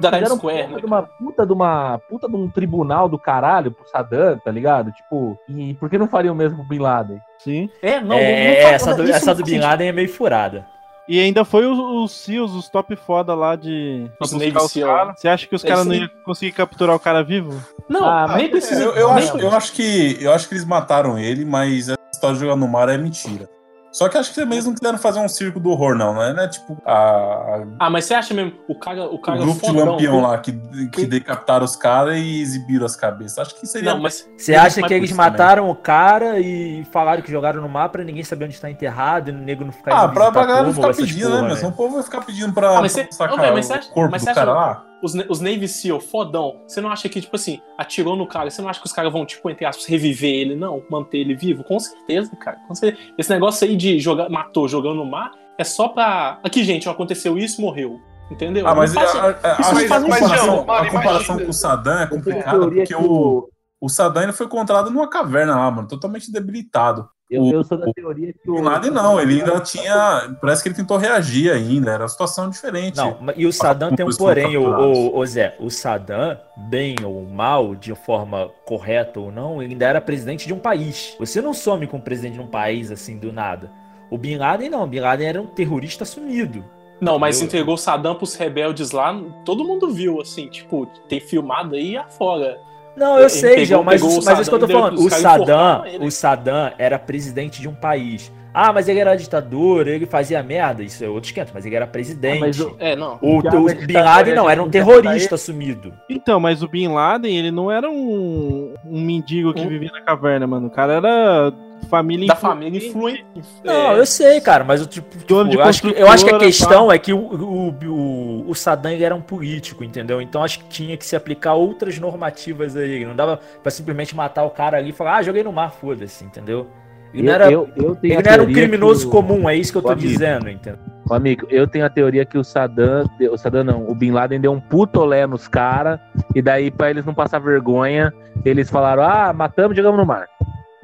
Da Times Square, puta né? de uma puta de uma puta de um tribunal do caralho pro Saddam, tá ligado? Tipo, e por que não fariam o mesmo pro Bin Laden? Sim. É, não, é, não faz- essa do, isso essa não do Bin. Laden é meio furada. E ainda foi os, SEALs, os top foda lá de. Os buscar Navy os SEAL. cara. Você acha que os caras não iam conseguir capturar o cara vivo? Não, Ah, nem precisa. Eu, eu acho, eu, acho que, eu acho que eles mataram ele, mas essa história de jogar no mar é mentira. Só que acho que eles não quiseram fazer um circo do horror, não, né? Não é tipo a, Ah, mas você acha mesmo o cara, o cara o grupo de fodão, lampião viu? lá que, que decapitaram os caras e exibiram as cabeças. Acho que seria. Não, mas Você Eles acha que eles isso também. mataram o cara e falaram que jogaram no mar pra ninguém saber onde está enterrado e o nego não ficar Ah, pra, pra galera não túmulo, ficar pedindo, porra, né? Senão o povo vai ficar pedindo pra, Ah, mas você- sacar mas você o acha- corpo mas do você cara acha- lá. Os, os Navy SEAL, fodão, você não acha que, tipo assim, atirou no cara, você não acha que os caras vão, tipo, entre aspas, reviver ele, não? Manter ele vivo? Com certeza, cara. Com certeza. Esse negócio aí de jogar, matou jogando no mar é só pra. Aqui, gente, ó, aconteceu isso, morreu. Entendeu? Ah, mas a, a, a, isso a não faz nem comparação, sentido. mano, a comparação imagina. com o Saddam é complicada porque que o, o Saddam foi encontrado numa caverna lá, mano, totalmente debilitado. Eu, O- eu sou da o- teoria que O o. Bin Laden não, ele ainda tinha. Parece que ele tentou reagir ainda, era uma situação diferente. Não, e o Saddam tem um porém, o, o, o Zé, o Saddam, bem ou mal, de forma correta ou não, ele ainda era presidente de um país. Você não some com o presidente de um país assim do nada. O Bin Laden não, o Bin Laden era um terrorista assumido. Não, mas entregou Saddam pros rebeldes lá, todo mundo viu, assim, tipo, tem filmado aí afora. Não, eu Ele sei, pegou- João, mas, o mas é isso que eu tô Saddam falando. deu- O Saddam, o Saddam era presidente de um país. Ah, mas ele era ditador, ele fazia merda, isso é outro esquenta, mas ele era presidente. mas o- É, não. O, Já, o mas Bin Laden é não, era um gente, terrorista assumido. Então, mas o Bin Laden, ele não era um, um mendigo que Um- vivia na caverna, mano. O cara era família Da influ- família influente. Não, eu sei, cara, mas eu, tipo, tipo, eu, acho que, eu acho que a questão é que o, o, o, o Saddam era um político, entendeu? Então acho que tinha que se aplicar outras normativas a ele. Não dava pra simplesmente matar o cara ali e falar, ah, joguei no mar, foda-se, entendeu? Ele Eu- era, eu- eu tenho ele não era um criminoso o- comum, é isso que eu tô amigo- dizendo, entendeu? Ô, Amigo, eu tenho a teoria que o Saddam, o Saddam não, o Bin Laden deu um puto olé nos caras, e daí pra eles não passar vergonha, eles falaram, ah, matamos e jogamos no mar.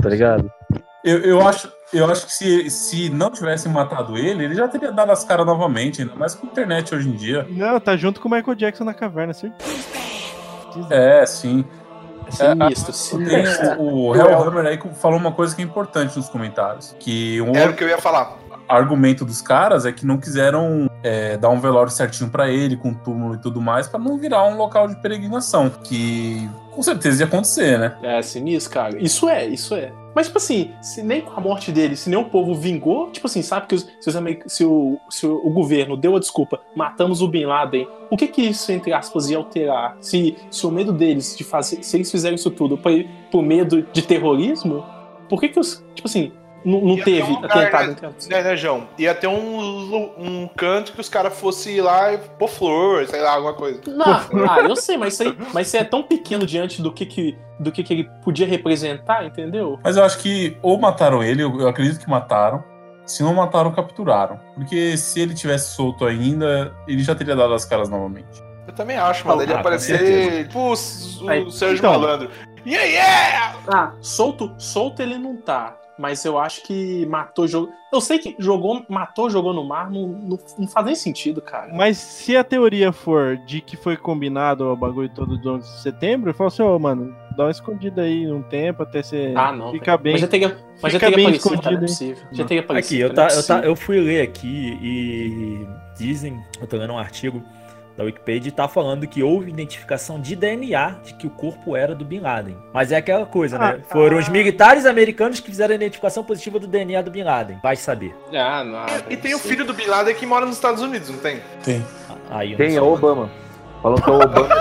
Tá ligado? Eu, eu acho, eu acho que se, se não tivessem matado ele, ele já teria dado as caras novamente, ainda mais com a internet hoje em dia. Não, tá junto com o Michael Jackson na caverna, certeza. É, sim. Sinistro, Tem sinistro. o, o Hellhammer aí falou uma coisa que é importante nos comentários. Que um Era o que eu ia falar. argumento dos caras é que não quiseram é, dar um velório certinho pra ele, com túmulo e tudo mais, pra não virar um local de peregrinação. Que com certeza ia acontecer, né? É, sinistro, cara. Isso é, isso é. Mas, tipo assim, se nem com a morte dele, se nem o povo vingou, tipo assim, sabe que os- se, os se o, se o governo deu a desculpa, matamos o Bin Laden, o que que isso, entre aspas, ia alterar? Se, se o medo deles de fazer, se eles fizeram isso tudo por, por medo de terrorismo, por que que os, tipo assim, não, teve um lugar, atentado? né, né, né, João? Ia ter um, um canto que os caras fossem lá e pôr flor, sei lá, alguma coisa. Não, ah, eu sei, mas isso aí, mas isso aí é tão pequeno diante do que que, do que que ele podia representar, entendeu? Mas eu acho que ou mataram ele, eu eu acredito que mataram. Se não mataram, capturaram. Porque se ele tivesse solto ainda, ele já teria dado as caras novamente. Eu também acho, mano. Ele ia Ah, aparecer, tipo, o, o Aí, Sérgio então. Malandro. Yeah, yeah! Ah, solto, solto ele não tá. Mas eu acho que matou jogo. Eu sei que jogou, matou, jogou no mar, não, não, não faz nem sentido, cara. Mas se a teoria for de que foi combinado o bagulho todo do 11 de setembro, eu falo assim, ô, mano, dá uma escondida aí um tempo até você Ah, não. bem. Mas já teria, mas já teria bem aparecido, cara, escondido, não é possível. Já teria aparecido. Aqui, eu, tá, é eu, tá, possível. eu fui ler aqui e dizem, eu tô lendo um artigo da Wikipedia e tá falando que houve identificação de DNA de que o corpo era do Bin Laden. Mas é aquela coisa, né? Ah, Foram os militares americanos que fizeram a identificação positiva do DNA do Bin Laden. Vai saber. Ah, não. E tem o filho do Bin Laden que mora nos Estados Unidos, não tem? Tem. Aí Tem, é o Obama. Falam que é o Obama. [laughs]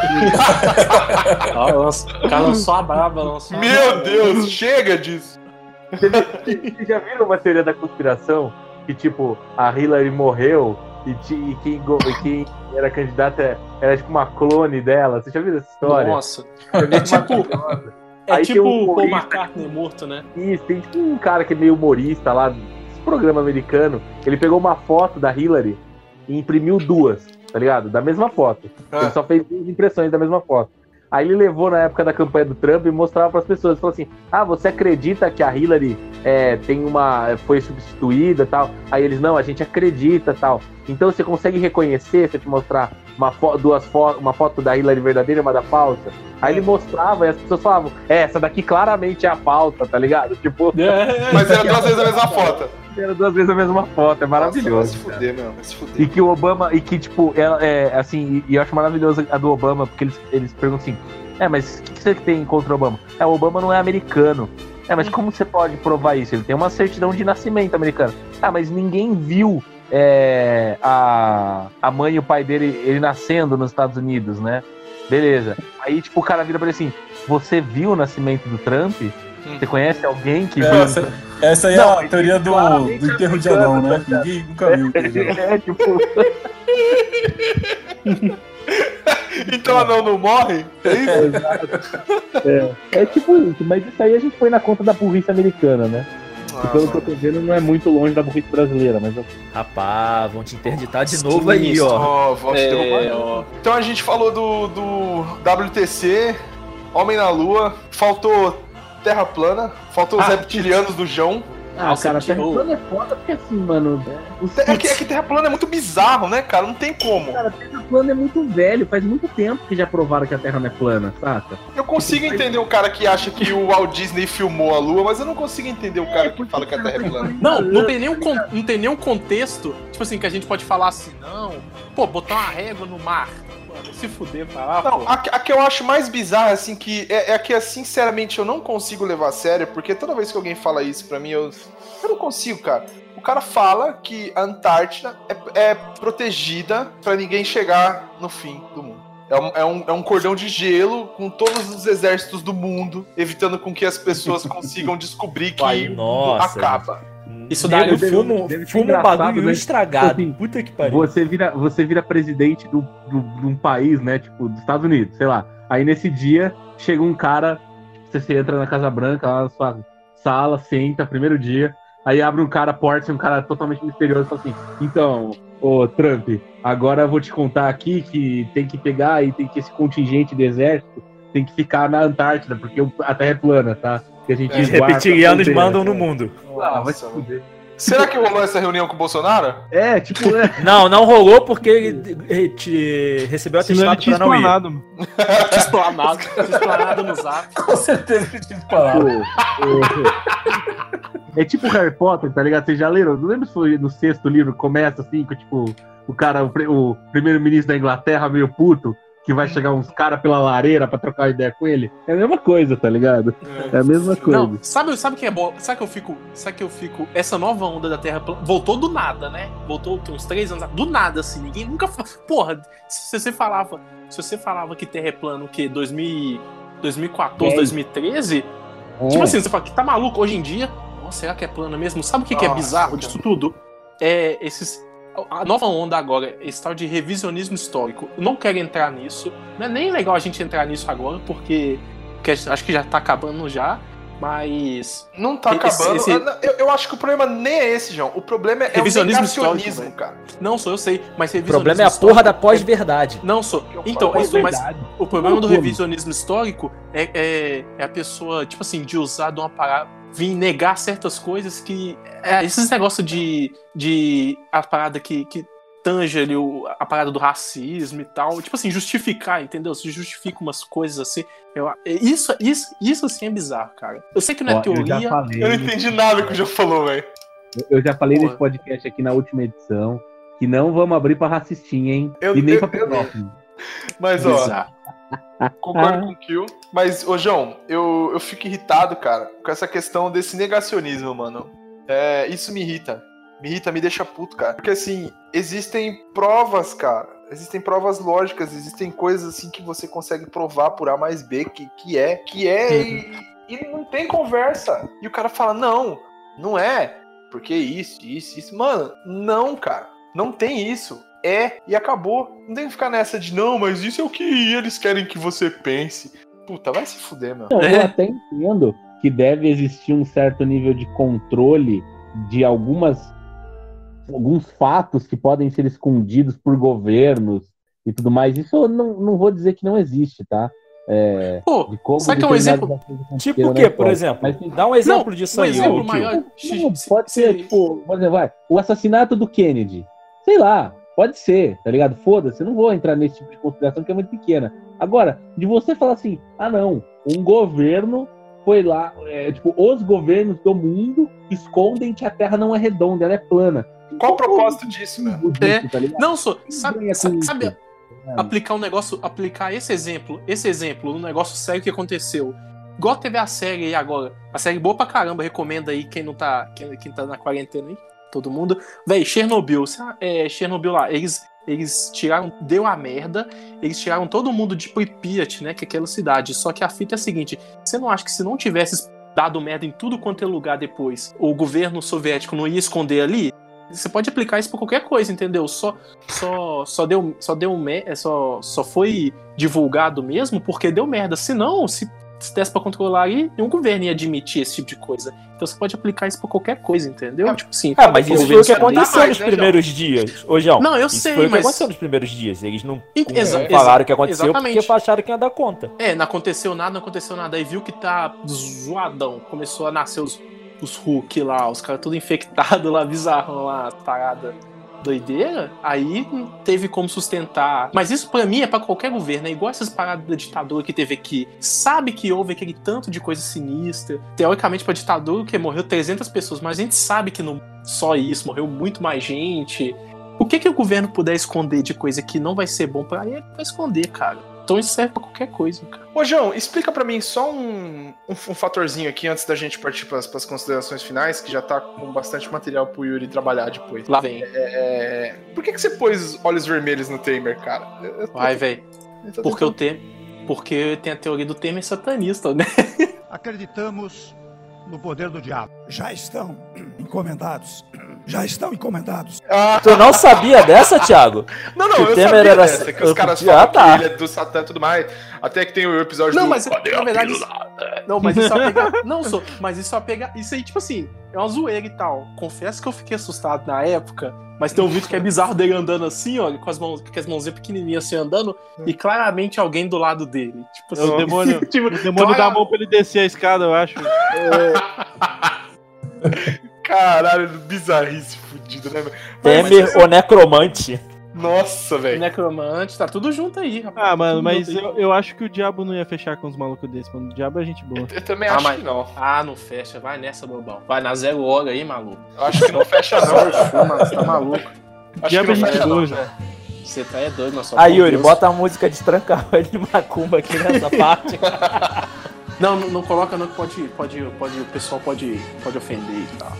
[laughs] O cara lançou a braba, lançou a Meu Deus, chega disso. Vocês já viram uma teoria da conspiração? Que, tipo, a Hillary morreu e, e quem, e quem era candidata era, tipo, uma clone dela. Vocês já viram essa história? Nossa. É tipo- É Aí tipo um o Paul McCartney morto, né? Isso, tem tipo um cara que é meio humorista lá, desse programa americano. Ele pegou uma foto da Hillary e imprimiu duas, tá ligado? Da mesma foto. Ah. Ele só fez duas impressões da mesma foto. Aí ele levou na época da campanha do Trump e mostrava para as pessoas, falou assim: "Ah, você acredita que a Hillary é, tem uma foi substituída, tal?" Aí eles não, a gente acredita, tal. Então você consegue reconhecer se eu te mostrar uma fo duas fo uma foto da Hillary verdadeira e uma da falsa? Aí ele mostrava e as pessoas falavam: "É, essa daqui claramente é a falsa", tá ligado? Tipo, Mas era duas vezes a mesma foto. era duas vezes a mesma foto, é maravilhoso. Vai se fuder, meu. Vai se fuder. E que o Obama, e que, tipo, é, é, assim, e, e eu acho maravilhoso a do Obama, porque eles, eles perguntam assim: é, mas o que, que você tem contra o Obama? É, o Obama não é americano. É, mas como você pode provar isso? Ele tem uma certidão de nascimento americano. Ah, mas ninguém viu é, a, a mãe e o pai dele ele nascendo nos Estados Unidos, né? Beleza. Aí, tipo, o cara vira pra ele assim: Você viu o nascimento do Trump? Você conhece alguém que viu? Essa, essa aí é Não, a teoria do, do enterro de anão, né? Ninguém nunca viu. [laughs] É, tipo. [laughs] Então anão não morre? É isso? É, é tipo isso, mas isso aí a gente põe na conta da burrice americana, né? E pelo que eu tô vendo, não é muito longe da burrice brasileira, mas eu- Rapaz, vão te interditar de novo aí, ó. É, ó. Então a gente falou do, do WTC, Homem na Lua, faltou Terra Plana, faltou os Ah, reptilianos do João. Ah, Nossa, cara, que Terra plana é foda porque assim, mano. Os É que, é que Terra Plana é muito bizarro, né, cara? Não tem como. Cara, Terra plana é muito velho, faz muito tempo que já provaram que a Terra não é plana, saca? Eu consigo entender o cara que acha que o Walt Disney filmou a Lua, mas eu não consigo entender o cara que fala que a Terra é plana. Não, não tem, nenhum con- não tem nenhum contexto, tipo assim, que a gente pode falar assim, não, pô, botar uma régua no mar. Mano, se fuder pra lá, Não, a, que- a que eu acho mais bizarra, assim, que é, é a que, sinceramente, eu não consigo levar a sério, porque toda vez que alguém fala isso pra mim, eu, eu não consigo, cara. O cara fala que a Antártida é, é protegida pra ninguém chegar no fim do mundo. É um, é, um, é um cordão de gelo com todos os exércitos do mundo, evitando com que as pessoas [laughs] consigam descobrir que Ai, nossa, acaba. Isso fuma, deve ser fuma um bagulho né? estragado. Assim, Puta que pariu. Você vira, você vira presidente do, do- de um país, né? Tipo, dos Estados Unidos, sei lá. Aí nesse dia chega um cara, você, entra na Casa Branca, lá na sua sala, senta, primeiro dia. Aí abre um cara, porta, um cara totalmente misterioso, e fala assim: Então, ô Trump, agora eu vou te contar aqui que tem que pegar e tem que esse contingente de exército tem que ficar na Antártida, porque a Terra é plana, tá? Que a gente a reptilianos mandam no mundo. Ah, vai se fuder. Será que rolou essa reunião com o Bolsonaro? É, tipo, é. [laughs] Não, não rolou porque ele ele te recebeu ele atestado tinha pra não ir. explanado, mano. [laughs] Explanado, explanado no zap. [laughs] Com certeza que tinha falado. É tipo Harry Potter, tá ligado? Vocês já leram? Não lembro se foi no sexto livro, começa assim, com tipo, o cara, o, o primeiro-ministro da Inglaterra meio puto, que vai chegar uns caras pela lareira pra trocar ideia com ele. É a mesma coisa, tá ligado? É a mesma coisa. Não, sabe, sabe o que é bom? Sabe que eu fico. Sabe que eu fico. Essa nova onda da Terra voltou do nada, né? Voltou uns três anos. Do nada, assim. Ninguém nunca. Porra, se você falava. Se você falava que Terra é plana o quê? 2000, 2014, É. 2013? É. Tipo assim, você fala que tá maluco hoje em dia. Nossa, será que é plana mesmo? Sabe o que, que é bizarro cara. disso tudo? É esses. A nova onda agora, é esse tal de revisionismo histórico. Eu não quero entrar nisso. Não é nem legal a gente entrar nisso agora, porque, porque acho que já tá acabando já. Mas. Não tá Esse- acabando. esse- Eu, eu acho que o problema nem é esse, João. O problema é o Revisionismo negacionismo, histórico, cara. Não, sou eu sei, mas O revisionismo problema é a porra da pós-verdade. Não sou. Então, É isso, mas o problema do revisionismo histórico é, é, é a pessoa, tipo assim, de usar de uma parada, vir negar certas coisas que. É, esses negócios de. de a parada que, que tange ali o, a parada do racismo e tal. Tipo assim, justificar, entendeu? Se justifica umas coisas assim. Eu, é, isso, isso, isso assim é bizarro, cara. Eu sei que não é Ó, eu teoria. falei, Eu não entendi nada que o João falou, velho. eu já falei Porra. nesse podcast aqui na última edição que não vamos abrir pra racistinha, hein? Eu- e nem eu- pra eu- pedófilo. Mas, ó, Bizarro. Concordo [laughs] com o Kill. Mas, ô, João, eu, eu fico irritado, cara, com essa questão desse negacionismo, mano. É, isso me irrita. Me irrita, me deixa puto, cara. Porque, assim, existem provas, cara. Existem provas lógicas, existem coisas, assim, que você consegue provar por A mais B que, que é, que é, e, e não tem conversa. E o cara fala, não, não é, porque isso, isso, isso. Mano, não, cara. Não tem isso. É e acabou. Não tem que ficar nessa de não, mas isso é o que eles querem que você pense. Puta, vai se fuder, meu. Não, É. eu até entendo que deve existir um certo nível de controle de algumas alguns fatos que podem ser escondidos por governos e tudo mais. Isso eu não, não vou dizer que não existe, tá? é, Pô, de como sabe que é um exemplo? Tipo o quê, por exemplo? Mas Dá um exemplo Não, disso um aí, exemplo maior. Não, pode ser, tipo, por exemplo, vai, o assassinato do Kennedy. Sei lá, pode ser, tá ligado? Foda-se, eu não vou entrar nesse tipo de consideração que é muito pequena. Agora, de você falar assim, ah não, um governo foi lá, é, tipo, os governos do mundo escondem que a Terra não é redonda, ela é plana. Qual o propósito disso, mano? É. Tá ligado? Não, só, sabe, com sabe, sabe aplicar um negócio, aplicar esse exemplo, esse exemplo, um negócio sério que aconteceu. Igual teve a série aí agora. A série boa pra caramba, recomenda aí quem não tá. Quem, quem tá na quarentena aí. Todo mundo. Véi, Chernobyl. É, Chernobyl lá. Eles, eles tiraram. Deu a merda. Eles tiraram todo mundo de Pripyat, né? Que é aquela cidade. Só que a fita é a seguinte: você não acha que se não tivesse dado merda em tudo quanto é lugar depois, o governo soviético não ia esconder ali? Você pode aplicar isso pra qualquer coisa, entendeu? Só, só, só deu, só deu, só, só foi divulgado mesmo porque deu merda. Se não, se, se desse pra controlar aí, nenhum governo ia admitir esse tipo de coisa. Então você pode aplicar isso pra qualquer coisa, entendeu? Tipo assim. Ah, mas isso foi o que aconteceu mais, nos né, primeiros dias. Ô, João, Não, eu sei, foi o que mas- aconteceu nos primeiros dias. Eles não E- exa- falaram o que aconteceu exatamente. porque acharam que ia dar conta. É, não aconteceu nada, não aconteceu nada. Aí viu que tá zoadão. Começou a nascer os, os Hulk lá, os caras tudo infectados lá, [laughs] bizarrão lá, parada doideira. Aí teve como sustentar. Mas isso pra mim é pra qualquer governo, é igual essas paradas da ditadura que teve aqui. Sabe que houve aquele tanto de coisa sinistra. Teoricamente pra ditadura, que morreu 300 pessoas, mas a gente sabe que não só isso, morreu muito mais gente. O que que o governo puder esconder de coisa que não vai ser bom pra ele, vai esconder, cara. Então isso serve pra qualquer coisa, cara. Ô, João, explica pra mim só um, um, um fatorzinho aqui antes da gente partir pras, pras considerações finais, que já tá com bastante material pro Yuri trabalhar depois. Lá vem. É, por que, que você pôs olhos vermelhos no Temer, cara? Eu- eu tô- Vai, velho. Porque o Temer. Porque tem a teoria do Temer satanista, né? Acreditamos no poder do diabo. Já estão encomendados. Já estão encomendados. Tu não sabia dessa, Thiago? [laughs] Não, não, Que eu Temer sabia era- dessa, que os caras Ah, falam tá. que ele é do Satã e tudo mais. Até que tem o episódio Não, do... mas Cadê na verdade. pílula? Não, mas isso é [laughs] pegar. Não, sou. Mas isso é pegar. Isso aí, tipo assim, é uma zoeira e tal. Confesso que eu fiquei assustado na época. Mas tem um vídeo que é bizarro dele andando assim, ó, com as, mãos, com as mãozinhas pequenininhas assim andando, e claramente alguém do lado dele. Tipo É o demônio, [laughs] tipo, o demônio dá a mão pra ele descer a escada, eu acho. Caralho, bizarrice fudido, né? velho? Temer, o necromante. Nossa, velho. Necromante, tá tudo junto aí, rapaz. Ah, mano, Tudo mas eu, eu acho que o diabo não ia fechar com uns malucos desses, mano. O diabo é gente boa. Eu também Ah, acho mas- que não. Ah, não fecha. Vai nessa, bobão. Vai na zero hora aí, maluco. Eu acho que não fecha, não. Você tá maluco. Acho diabo que é gente fecha, boa. João. Você tá é doido, nosso Aí, Yuri, bota a música de tranca de macumba aqui nessa [laughs] parte. Não, não, não coloca não que pode, pode, pode, o pessoal pode, pode ofender e tal.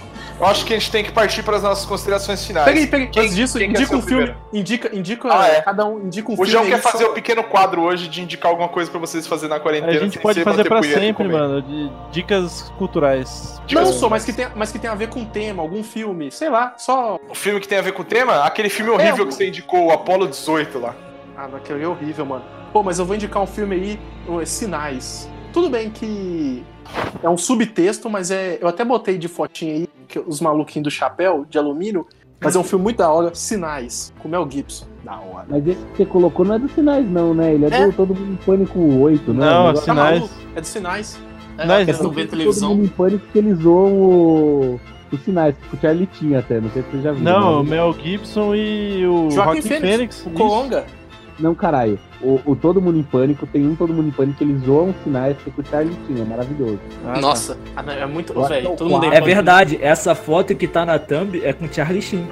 Eu acho que a gente tem que partir para as nossas considerações finais. Peraí, peraí, Quem- antes disso, quem indica o um filme. primeiro? Indica, indica Ah, é. cada um indica um O filme. João aí, quer fazer só- o pequeno quadro hoje de indicar alguma coisa pra vocês fazer na quarentena. A gente pode fazer e sempre, mano. De dicas culturais. Não Tipo, só, mas que, tem, mas que tem a ver com o tema, algum filme, sei lá, só. O filme que tem a ver com o tema? Aquele filme horrível É, que você indicou, o Apollo 18 lá. Ah, naquele é horrível, mano. Pô, mas eu vou indicar um filme aí, o Sinais. Tudo bem que é um subtexto, mas é. Eu até botei de fotinha aí, que os maluquinhos do chapéu, de alumínio, mas é um filme muito da hora, Sinais, com Mel Gibson. Da hora. Mas esse que você colocou não é dos sinais, não, né? Ele é, É. do Todo Mundo em Pânico 8, né? Não, O negócio- Tá Sinais. maluco? É dos Sinais. É, Sinais, que eles não não. vê Todo televisão. Mundo em Pânico que eles zoam o... os sinais, que o Charlie tinha até, não sei se você já viu. Não, o né? Mel Gibson e o Joaquim Fênix, Fênix. o isso. Não, caralho. O, o Todo Mundo em Pânico, tem um Todo Mundo em Pânico que eles zoam os sinais que o Charlie tinha, maravilhoso. Ah, tá. Nossa, não, é muito. É Velho, o todo mundo. É verdade, essa foto que tá na thumb é com Charlie Sheen.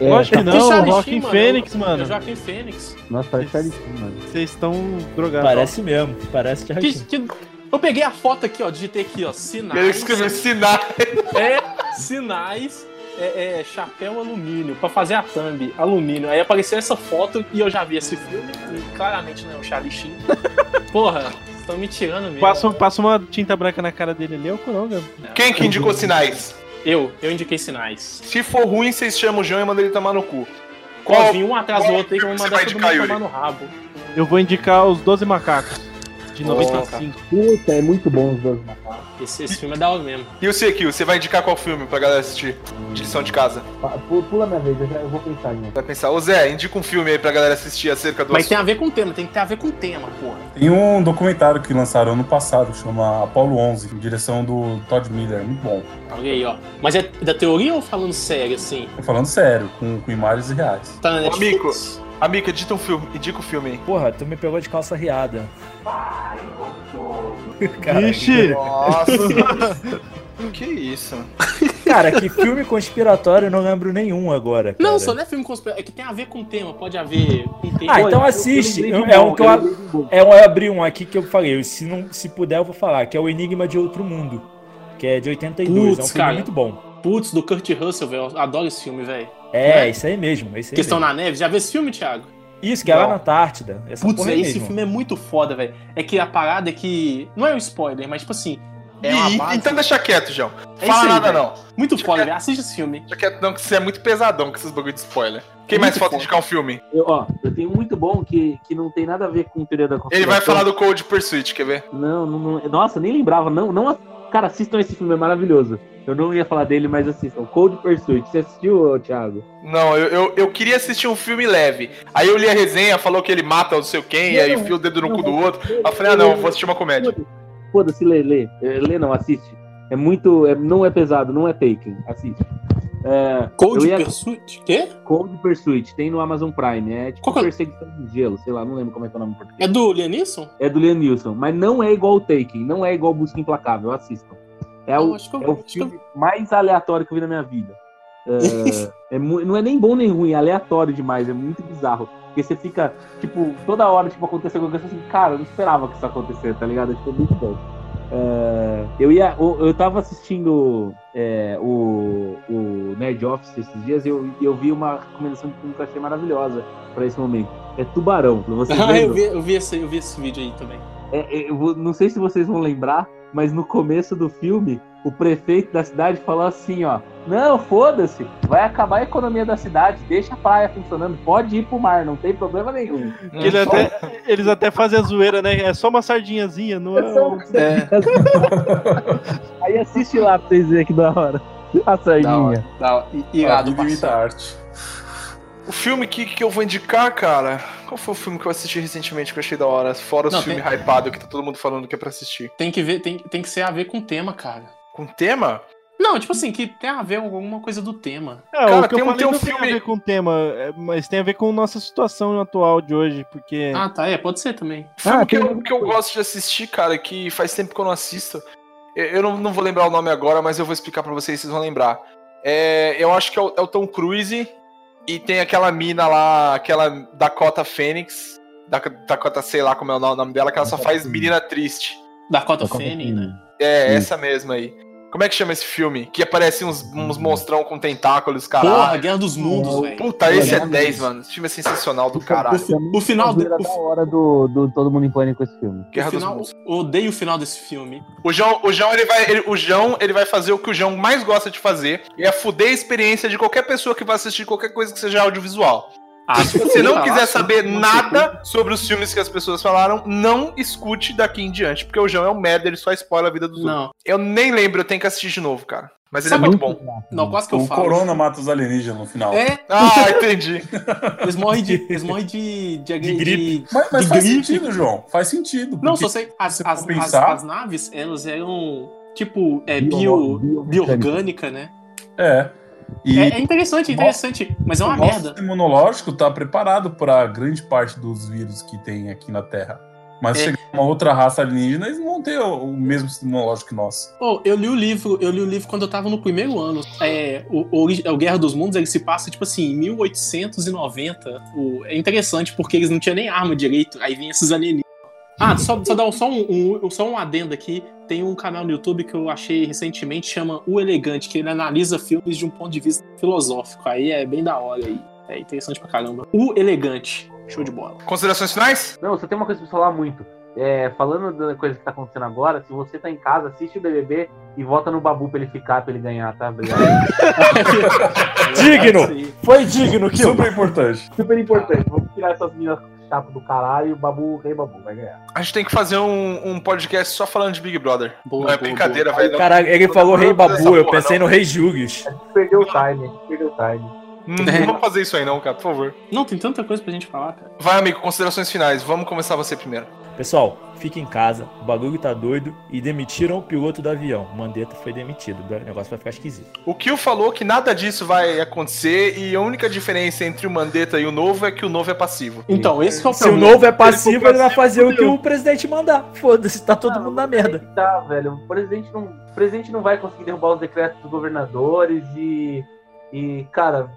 É, Lógico que tá- não, o Joaquim Sheen, mano, Fênix, é o- mano. É o Joaquim Fênix. Nossa, é Charlie Sheen, mano. Vocês estão drogados. Parece mesmo, parece Charlie Sheen. que- eu peguei a foto aqui, ó, digitei aqui, ó, sinais. Ele escreveu sinais. É, sinais, é, é, chapéu alumínio, pra fazer a thumb, alumínio. Aí apareceu essa foto e eu já vi esse filme, e claramente não é o Charlie Sheen. [laughs] Porra, estão me tirando mesmo. Passa, passa uma tinta branca na cara dele ali, é o Coronga. Quem que indicou sinais? Eu, eu indiquei sinais. Se for ruim, vocês chamam o João e mandam ele tomar no cu. Qual? Vim um atrás do outro aí que eu vou mandar todo mundo indicar, tomar no rabo. Eu vou indicar os 12 macacos. De 95. Puta, é muito bom os dois macacos. Esse, esse filme é da hora mesmo. E o Sekio, você vai indicar qual filme pra galera assistir? De lição de casa. Pu- Pula minha vez, eu, já, eu vou pensar um. Vai pensar, ô Zé, indica um filme aí pra galera assistir acerca do Mas tem assunto. a ver com o tema, tem que ter a ver com o tema, porra. Tem um documentário que lançaram ano passado, chama Apollo 11, em direção do Todd Miller, muito bom. Olha aí, ó. Mas é da teoria ou falando sério, assim? Tô falando sério, com, com imagens reais. Tá na Ô, Netflix? Amigo, edita um filme, indica o filme aí. Porra, tu me pegou de calça riada. Cara, Vixe! Nossa! [laughs] que isso? Cara, que filme conspiratório eu não lembro nenhum agora. Não, cara. só não é filme conspiratório. É que tem a ver com o tema, pode haver tema. Ah, então eu- assiste. eu de É um um que eu, eu um é um eu abri um aqui que eu falei. Se, não, se puder, eu vou falar. Que é o Enigma de Outro Mundo. Que é de 82. é um filme cara. muito bom. Putz, do Kurt Russell, velho. Eu adoro esse filme, velho. É, Né? isso aí mesmo. É isso aí Questão mesmo. na neve. Já viu esse filme, Thiago? Isso, que é lá na Antártida. Essa Putz, porra aí esse mesmo. filme é muito foda, velho. É que a parada é que. Não é um spoiler, mas tipo assim. É uma Ih, base... Então deixa quieto, João. É Fala aí, nada velho. não. Muito foda, velho. Assiste esse filme. Deixa quieto não, que você é muito pesadão com esses bagulho de spoiler. Quem É mais muito falta indicar um filme? Eu, ó, eu tenho um muito bom que, que não tem nada a ver com teoria da Ele conspiração. vai falar do Cold Pursuit, quer ver? Não, não, não- nossa, nem lembrava. Não, não, cara, assistam esse filme, é maravilhoso. Eu não ia falar dele, mas assistam. Cold Pursuit. Você assistiu, Thiago? Não, eu, eu, eu queria assistir um filme leve. Aí eu li a resenha, falou que ele mata não sei quem, e aí Não, enfia o dedo no não, cu do não. outro. Aí eu falei, ah não, vou assistir uma comédia. Foda-se, lê, lê. É, Lê não, assiste. É muito. é- não é pesado, não é Taken. Assiste. É, Cold ia- Pursuit? Quê? Cold Pursuit, tem no Amazon Prime. É tipo Qual é? perseguição de gelo, sei lá, não lembro como é que é o nome em português. É do Lianisson? É do Liam Neeson, mas não é igual o Taken, não é igual Busca Implacável, assistam. É Não, o, eu- é o que eu- filme mais aleatório que eu vi na minha vida. É, [laughs] é não é nem bom nem ruim, é aleatório demais, é muito bizarro. Porque você fica, tipo, toda hora, tipo, acontece alguma coisa assim, cara, eu não esperava que isso acontecesse, tá ligado? Tipo, é muito bom. É, eu ia. Eu, eu tava assistindo é, o, o Nerd Office esses dias e eu, eu vi uma recomendação de filme que eu achei maravilhosa pra esse momento. É Tubarão. Vocês [laughs] Ah, eu vi, eu, vi esse, eu vi esse vídeo aí também. É, eu não sei se vocês vão lembrar, mas no começo do filme, o prefeito da cidade falou assim, ó. Não, foda-se, vai acabar a economia da cidade, deixa a praia funcionando, pode ir pro mar, não tem problema nenhum. Que ele até- eles até fazem a zoeira, né? É só uma sardinhazinha, não é? É só uma [laughs] Aí assiste lá pra vocês verem que da hora. A sardinha. Da hora. I- Irado, A vida imita parceiro. arte. O filme que, que eu vou indicar, cara. Qual foi o filme que eu assisti recentemente que eu achei da hora? Fora os filmes tem- hypados que tá todo mundo falando que é pra assistir. Tem que ver, tem, tem que ser a ver com o tema, cara. Com tema? Não, tipo assim, que tem a ver com alguma coisa do tema. É, Cara, o que tem eu um- falei tem um não tem filme- a ver com o tema, é, mas tem a ver com nossa situação atual de hoje, porque... Ah, tá, é, pode ser também. Filme Ah, que, tem eu, que eu gosto de assistir, cara, que faz tempo que eu não assisto. Eu, eu não, não vou lembrar o nome agora, mas eu vou explicar pra vocês, vocês vão lembrar. É, eu acho que é o, é o Tom Cruise e tem aquela mina lá, aquela Dakota Fênix. Dak- Dakota, sei lá como é o nome dela, que ela só faz menina triste. Dakota Dakota Fanning, né? É, Isso. essa mesma aí. Como é que chama esse filme? Que aparece uns, uns monstrão com tentáculos, Porra, caralho. Guerra dos Mundos, velho. Puta, esse é Guerra dos 10, Mundos. mano. Esse filme é sensacional do caralho. O final do- Era da hora do, do Todo Mundo em Pânico esse filme. Guerra o dos final, Mundos. odeio o final desse filme. O João, o João, ele vai, ele- o João, ele vai fazer o que o João mais gosta de fazer, e é fuder a experiência de qualquer pessoa que vai assistir qualquer coisa que seja audiovisual. Ah, Se você não quiser lá, saber nada sobre os filmes que as pessoas falaram, não escute daqui em diante, porque o João é um merda, ele só spoila a vida dos outros. Não, Eu nem lembro, eu tenho que assistir de novo, cara. Mas ele Sabe é muito bom. não, quase que eu O falo. Corona mata os alienígenas no final. É, Ah, entendi. [laughs] eles morrem de. Eles morrem de. De, De gripe. Mas, mas De faz gripe. sentido, João. Faz sentido. Não, só sei. As, se as, for as, pensar- as naves, elas eram. Tipo, é, Bio- bio, bio- bioorgânica, né? É. E É, é interessante, é interessante. Mas é uma o merda. sistema imunológico tá preparado para grande parte dos vírus que tem aqui na Terra. Mas se É. chegar uma outra raça alienígena, eles não vão ter o, o mesmo sistema imunológico que nós. Oh, eu li o livro, eu li o livro quando eu tava no primeiro ano. É, o, o, o Guerra dos Mundos, ele se passa, tipo assim, em 1890. O, é interessante porque eles não tinham nem arma direito. Aí vem esses alienígenas. Ah, só, só dar um- só, um, um- só um adendo aqui. Tem um canal no YouTube que eu achei recentemente, chama O Elegante, que ele analisa filmes de um ponto de vista filosófico. Aí é bem da hora aí. É interessante pra caramba. O Elegante. Show de bola. Considerações finais? Não, só tem uma coisa pra falar muito. É, falando da coisa que tá acontecendo agora, se você tá em casa, assiste o BBB e vota no Babu pra ele ficar, pra ele ganhar, tá? Obrigado. [laughs] Digno! Foi digno, Kill. Super importante. Super importante. Vamos tirar essas minas chato do caralho e o Babu, o Rei Babu vai ganhar. A gente tem que fazer um, um podcast só falando de Big Brother. Boa, não é boa, brincadeira, velho. não- Caralho, ele falou Rei não vamos fazer Babu, essa eu porra, pensei não. no Rei gente perdeu o time, a gente perdeu o time. Hum, Não vamos fazer isso aí não, cara, por favor. Não, tem tanta coisa pra gente falar, cara. Vai, amigo, considerações finais. Vamos começar você primeiro. Pessoal, fique em casa, o bagulho tá doido e demitiram o piloto do avião. O Mandetta foi demitido, o negócio vai ficar esquisito. O Kill falou que nada disso vai acontecer e a única diferença entre o Mandetta e o Novo é que o Novo é passivo. Então, esse é o Se o novo é passivo, ele vai passivo, fazer o que o presidente mandar. Foda-se, tá todo mundo na merda. Tá, velho. O presidente não, o presidente não vai conseguir derrubar os decretos dos governadores e. E, cara.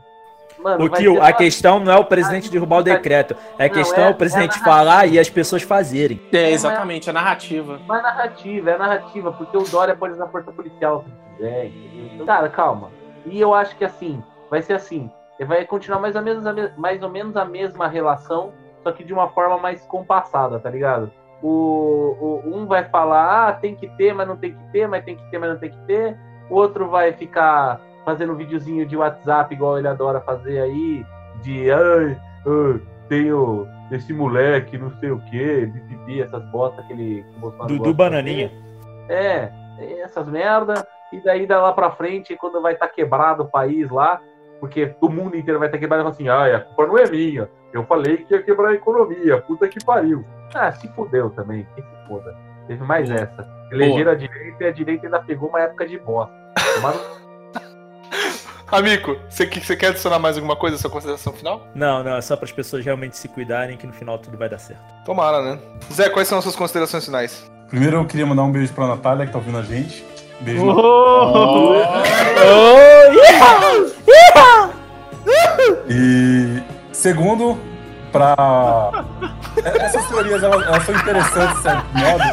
Mano, O vai Kill, ser a questão não é o presidente derrubar o decreto. É a Não, questão é- é o presidente é a falar e as pessoas fazerem. É, exatamente, a narrativa. Mas é narrativa, é narrativa, porque o Dória pode usar força policial se quiser, entendeu? Então, Cara, calma. E eu acho que assim, vai ser assim. Vai continuar mais ou, menos a me- mais ou menos a mesma relação, só que de uma forma mais compassada, tá ligado? O, o- um vai falar, ah, tem que ter, mas não tem que ter, mas tem que ter, mas não tem que ter. O outro vai ficar fazendo videozinho de WhatsApp, igual ele adora fazer aí, de ai, ah, tenho esse moleque, não sei o que, bibibi, essas bostas que ele. Que o Bolsonaro Dudu gosta de Bananinha. fazer. É, essas merda. E daí da lá pra frente, quando vai estar quebrado o país lá, porque o mundo inteiro vai estar quebrado, e fala assim, ai, a culpa não é minha. Eu falei que ia quebrar a economia, puta que pariu. Ah, se fudeu também, que se foda. Teve mais essa. Elegeram a direita e a direita ainda pegou uma época de bosta. Tomaram Amigo, você, que- você quer adicionar mais alguma coisa à sua consideração final? Não, não, é só para as pessoas realmente se cuidarem que no final tudo vai dar certo. Tomara, né? Zé, quais são as suas considerações finais? Primeiro eu queria mandar um beijo pra Natália, que tá ouvindo a gente. Beijo. Oh! [laughs] E segundo, pra. [laughs] Essas teorias elas, elas são interessantes, de certo modo.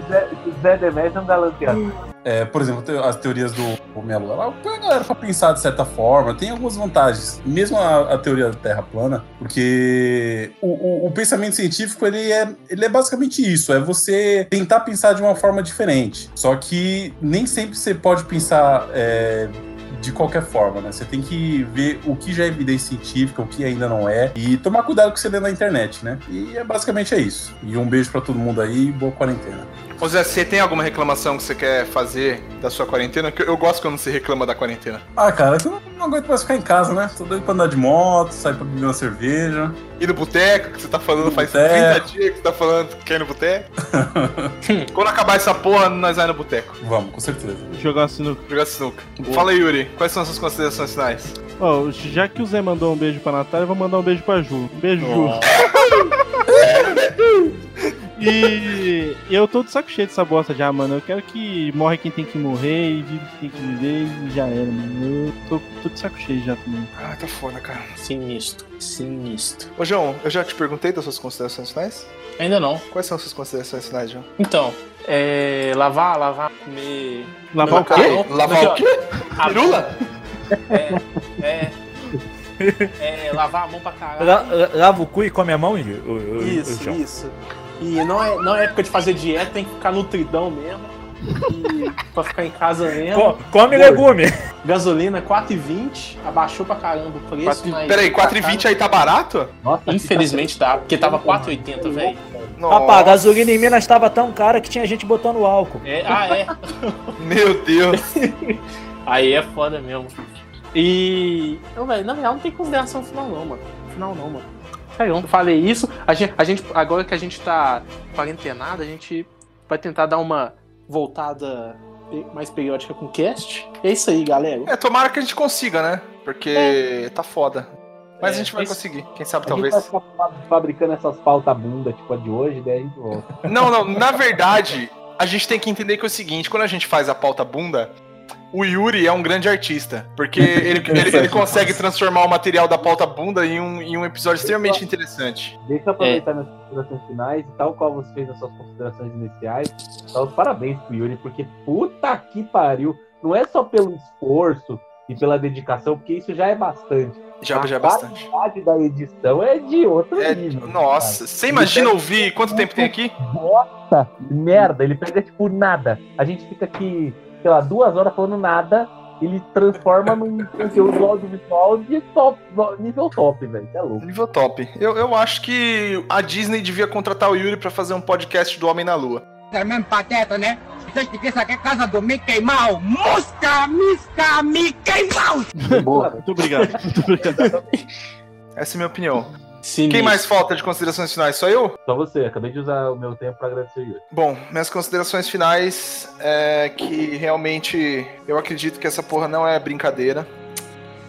José, José Demetrio é um galanteado. É, por exemplo, as teorias do Melo, ela põe a galera pra pensar de certa forma, tem algumas vantagens. Mesmo a, a teoria da Terra plana, porque o, o- o pensamento científico ele é, ele é basicamente isso: é você tentar pensar de uma forma diferente. Só que nem sempre você pode pensar. é, de qualquer forma, né? Você tem que ver o que já é evidência científica, o que ainda não é, e tomar cuidado com o que você lê na internet, né? E é basicamente é isso. E um beijo pra todo mundo aí, boa quarentena. Ô Zé, você tem alguma reclamação que você quer fazer da sua quarentena? Que eu- eu gosto quando você reclama da quarentena. Ah, cara, eu não, aguento mais ficar em casa, né? Tô doido pra andar de moto, sair pra beber uma cerveja. E no boteco, que você tá falando faz Boteco. 30 dias que você tá falando que quer ir no boteco? [laughs] Quando acabar essa porra, nós vai no boteco. Vamos, com certeza. Jogar sinuca. Jogar sinuca. Fala aí, Yuri, quais são as suas considerações finais? Ó, já que o Zé mandou um beijo pra Natália, eu vou mandar um beijo pra Ju. Beijo, Ju. [laughs] [laughs] E eu tô de saco cheio dessa bosta já, mano. Eu quero que morre quem tem que morrer e vive quem tem que viver e já era, mano. Eu tô, tô de saco cheio já também. Ah, tá foda, cara. Sinistro, sinistro. Ô, João, eu já te perguntei das suas considerações finais? Ainda não. Quais são as suas considerações finais, João? Então, é. Lavar, lavar, comer. Lavar o quê? Lavar o quê? A Pirula? É. É. É, lavar a mão pra caralho. La- la- lava o cu e come a mão, Yuri? O- o- o Isso, isso. E não é, não é época de fazer dieta, tem que ficar nutridão mesmo. E pra ficar em casa mesmo. Co- come Pô, legume. Gasolina 4,20, abaixou pra caramba o preço. Quatro- mas Peraí, tá 4,20 aí tá barato? Infelizmente tá, porque tava 4,80, velho. Rapaz, a gasolina em Minas tava tão cara que tinha gente botando álcool. É, ah, é. [laughs] Meu Deus. [laughs] Aí é foda mesmo. E. Não, velho, na real não tem consideração final não, mano. Final não, mano. Eu falei isso. A gente, a gente, agora que a gente tá quarentenado, a gente vai tentar dar uma voltada mais periódica com o cast. É isso aí, galera. É, tomara que a gente consiga, né? Porque tá foda. Mas É, a gente vai conseguir. Quem sabe A talvez. gente vai ficar fabricando essas pautas bunda, tipo a de hoje, daí a gente volta. Não, não, na verdade, a gente tem que entender que é o seguinte: quando a gente faz a pauta bunda, o Yuri é um grande artista. Porque [laughs] ele, ele, ele consegue transformar o material da pauta bunda em um, em um episódio extremamente interessante. Deixa eu aproveitar minhas considerações finais, e tal qual você fez as suas considerações iniciais. Então, os parabéns pro Yuri, porque puta que pariu. Não é só pelo esforço e pela dedicação, porque isso já é bastante. Já, A já é bastante. qualidade da edição é de outro nível. Nossa, você imagina ouvir quanto tempo tem aqui? Nossa, merda, ele pega tipo nada. A gente fica aqui, sei lá, duas horas falando nada ele transforma num [laughs] conteúdo audiovisual de top, nível top, velho. É louco. Nível top. Eu, eu acho que a Disney devia contratar o Yuri pra fazer um podcast do Homem na Lua. É mesmo pateta, né? Vocês que essa aqui é casa do Mickey Mouse. Mosca, misca, Mickey Mouse. Boa. Muito obrigado. Muito obrigado. Essa é a minha opinião. Sinistro. Quem mais falta de considerações finais? Só eu? Só você, acabei de usar o meu tempo pra agradecer. Bom, minhas considerações finais é que realmente eu acredito que essa porra não é brincadeira.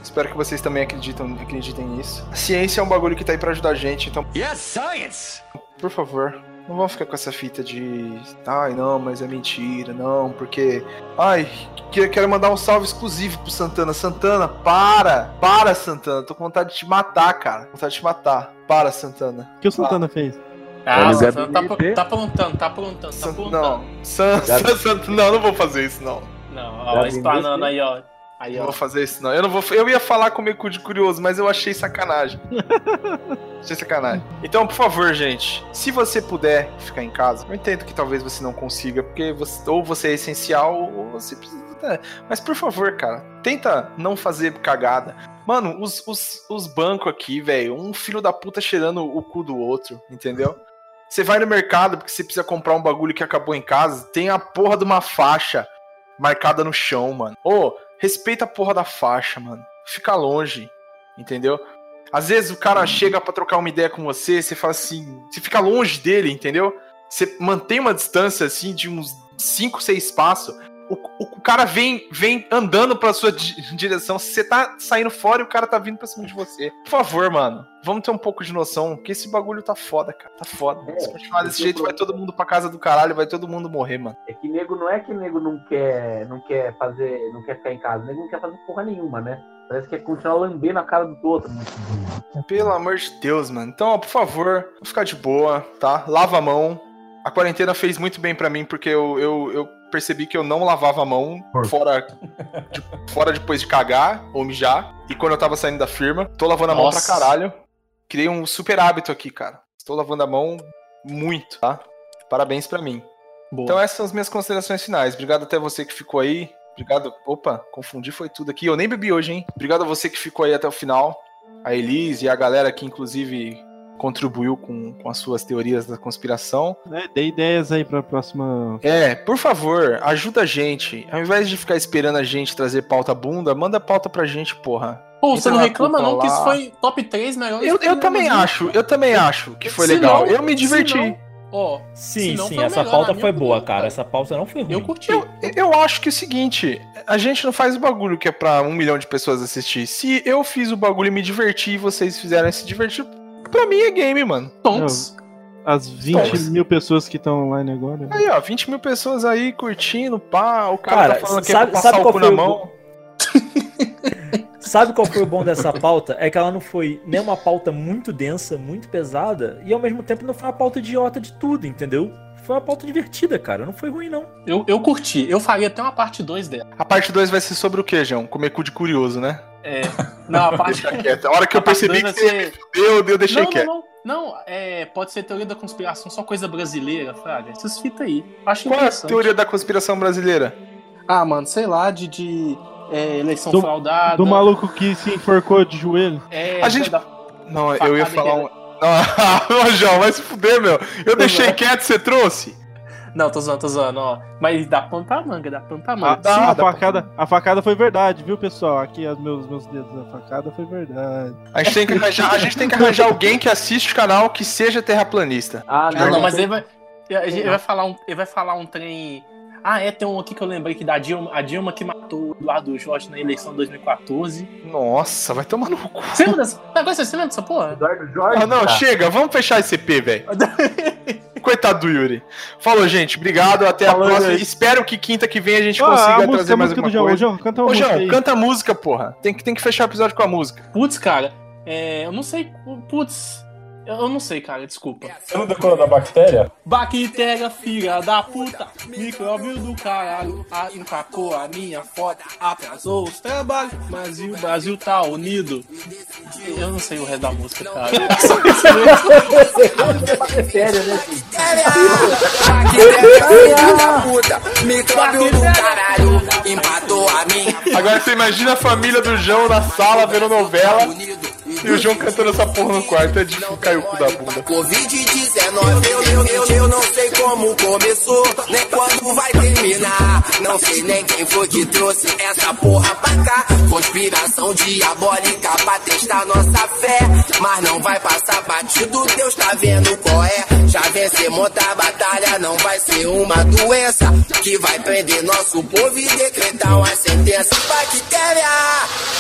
Espero que vocês também acreditam, acreditem nisso. A ciência é um bagulho que tá aí pra ajudar a gente, então. Yes, science! Por favor, não vamos ficar com essa fita de. Ai, não, mas é mentira, não, porque. Ai, que- quero mandar um salve exclusivo pro Santana. Santana, para! Para, Santana. Tô com vontade de te matar, cara. Com vontade de te matar. Para, Santana. O que o Santana fez? Ah, o Santana tá, tá aprontando, tá aprontando, tá aprontando. Não, San, [laughs] San, San- não, não vou fazer isso, não. Não, ó, explanando aí, ó. Aí, Não ó. vou fazer isso, não. Eu não vou. Eu ia falar com meio cu de curioso, mas eu achei sacanagem. [laughs] achei sacanagem. Então, por favor, gente, se você puder ficar em casa, eu entendo que talvez você não consiga, porque você, ou você é essencial, ou você precisa. é. Mas por favor, cara, tenta não fazer cagada. Mano, os, os, os bancos aqui, velho, um filho da puta cheirando o cu do outro, entendeu? Você vai no mercado porque você precisa comprar um bagulho que acabou em casa, tem a porra de uma faixa marcada no chão, mano. Ô, respeita a porra da faixa, mano. Fica longe, entendeu? Às vezes o cara chega pra trocar uma ideia com você, você fala assim, você fica longe dele, entendeu? Você mantém uma distância assim de uns 5, 6 passos. O, o, o cara vem, vem andando pra sua di- [laughs] direção. Você tá saindo fora e o cara tá vindo pra cima de você. Por favor, mano. Vamos ter um pouco de noção, porque esse bagulho tá foda, cara. Tá foda. Se continuar desse jeito, vai todo mundo pra casa do caralho, vai todo mundo morrer, mano. É que nego não é que nego não quer, não quer fazer, não quer ficar em casa, nego não quer fazer porra nenhuma, né? Parece que quer continuar lambendo a cara do outro. Pelo amor de Deus, mano. Então, ó, por favor, vou ficar de boa, tá? Lava a mão. A quarentena fez muito bem pra mim, porque eu, eu, eu percebi que eu não lavava a mão fora, de- fora depois de cagar ou mijar. E quando eu tava saindo da firma, tô lavando a mão pra caralho. Criei um super hábito aqui, cara. Estou lavando a mão muito, tá? Parabéns pra mim. Boa. Então essas são as minhas considerações finais. Obrigado até você que ficou aí. Obrigado. Opa, confundi foi tudo aqui. Eu nem bebi hoje, hein? Obrigado a você que ficou aí até o final. A Elise e a galera que inclusive contribuiu com, com as suas teorias da conspiração. É, dê ideias aí pra próxima. É, por favor, ajuda a gente. Ao invés de ficar esperando a gente trazer pauta bunda, manda pauta pra gente, porra. Pô, Entra você não reclama não que lá. isso foi top 3 melhores Eu, eu também acho, eu também acho que foi Se legal. não- eu me diverti. Ó, Sim, não sim, o essa melhor, pauta foi boa, opinião, cara. Essa pauta não foi ruim. Eu curti. Eu acho que é o seguinte, a gente não faz o bagulho que é pra um milhão de pessoas assistir. Se eu fiz o bagulho e me diverti e vocês fizeram se divertir, pra mim é game, mano. Tonks. As 20 mil pessoas que estão online agora. né? Aí, ó, 20 mil pessoas aí curtindo, pá, o cara, Cara, tá falando que sabe, é pra passar sabe o qual cu foi na o mão. bom? [laughs] Sabe qual foi o bom dessa pauta? É que ela não foi nem uma pauta muito densa, muito pesada, e ao mesmo tempo não foi uma pauta idiota de tudo, entendeu? Foi uma pauta divertida, cara. Não foi ruim, não. Eu, eu curti. Eu faria até uma parte 2 dela. A parte 2 vai ser sobre o que, João? Comer cu de curioso, né? É. Não, a [laughs] parte. Deixa quieto. A hora que eu a percebi que você ser- eu, eu deixei não, quieto. não, não. Não, é, pode ser teoria da conspiração, só coisa brasileira, Fraga. Essas fitas aí. Acho Qual é a teoria da conspiração brasileira? Ah, mano, sei lá, de, de é, eleição Do- fraudada. Do maluco que se enforcou de joelho. É, A gente- da- Não, eu ia falar um. Não, [laughs] Ô, João, vai se fuder, meu. Eu deixei quieto, você trouxe? Não, tô zoando, tô zoando, ó. Mas dá pano pra manga, dá pano pra Ah, manga. sim, a, facada, a facada foi verdade, viu, pessoal? Aqui os meus, meus dedos, a facada foi verdade. A gente tem que arranjar, a gente tem que arranjar alguém que assiste o canal que seja terraplanista. Ah, Ah, não, mas ele vai, ele, vai falar um, ele vai falar um trem. Ah, é, tem um aqui que eu lembrei que da Dilma, a Dilma que matou o Eduardo Jorge na eleição de 2014. Nossa, vai tomar no cu. Você lembra dessa? Você lembra dessa porra? Eduardo Jorge. Ah, não, cara. chega, vamos fechar esse EP, velho. [laughs] [laughs] Coitado do Yuri. Falou, gente. Obrigado, até Falou, a próxima. gente. Espero que quinta que vem a gente Ah, consiga a música, trazer mais música alguma do João. coisa. João, canta uma Ô, música João, aí. canta a música, porra. Tem que, tem que fechar o episódio com a música. Putz, cara, é, eu não sei. Putz. Eu não sei, cara, desculpa. Você não decorou da bactéria? Bactéria, filha da puta, micróbio do caralho, a, empacou a minha foto, atrasou os trabalhos, mas e o Brasil tá unido. Eu não sei o resto da música, cara. Bactéria, né? Micróbio do caralho, empatou a minha. Agora você imagina a família do João na sala vendo novela e o João cantando essa porra no quarto. É de cair o cu da bunda. Covid-19, eu, eu, eu, eu não sei como começou, nem quando vai terminar. Não sei nem quem foi que trouxe essa porra pra cá. Conspiração diabólica pra testar nossa fé. Mas não vai passar batido, Deus tá vendo qual é. Já vencemos a batalha, não vai ser uma doença que vai prender nosso povo e decretar uma sentença. Bactéria,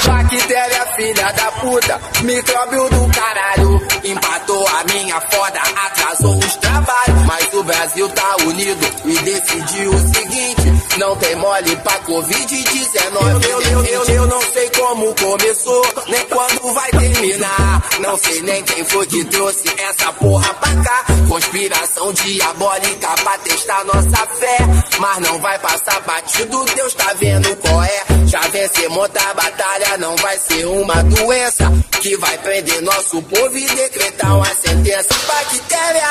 bactéria, filha da puta, micróbio do caralho. Empatou a minha foda, atrasou os trabalhos. Mas o Brasil tá unido e decidiu o seguinte: não tem mole pra Covid-19. Eu, eu, eu, eu não sei como começou, nem quando vai terminar. Não sei nem quem foi que trouxe essa porra pra cá. Conspiração diabólica pra testar nossa fé. Mas não vai passar batido, Deus tá vendo qual é. Já vencemos a batalha, não vai ser uma doença que vai prender nosso povo e decretar uma sentença. Bactéria,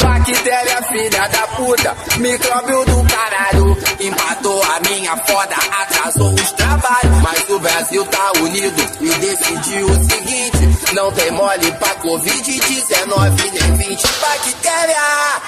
bactéria, filha da puta, micróbio do caralho. Empatou a minha foda, atrasou os trabalhos. Mas o Brasil tá unido e decidiu o seguinte: não tem mole pra Covid-19 nem 20. Bactéria,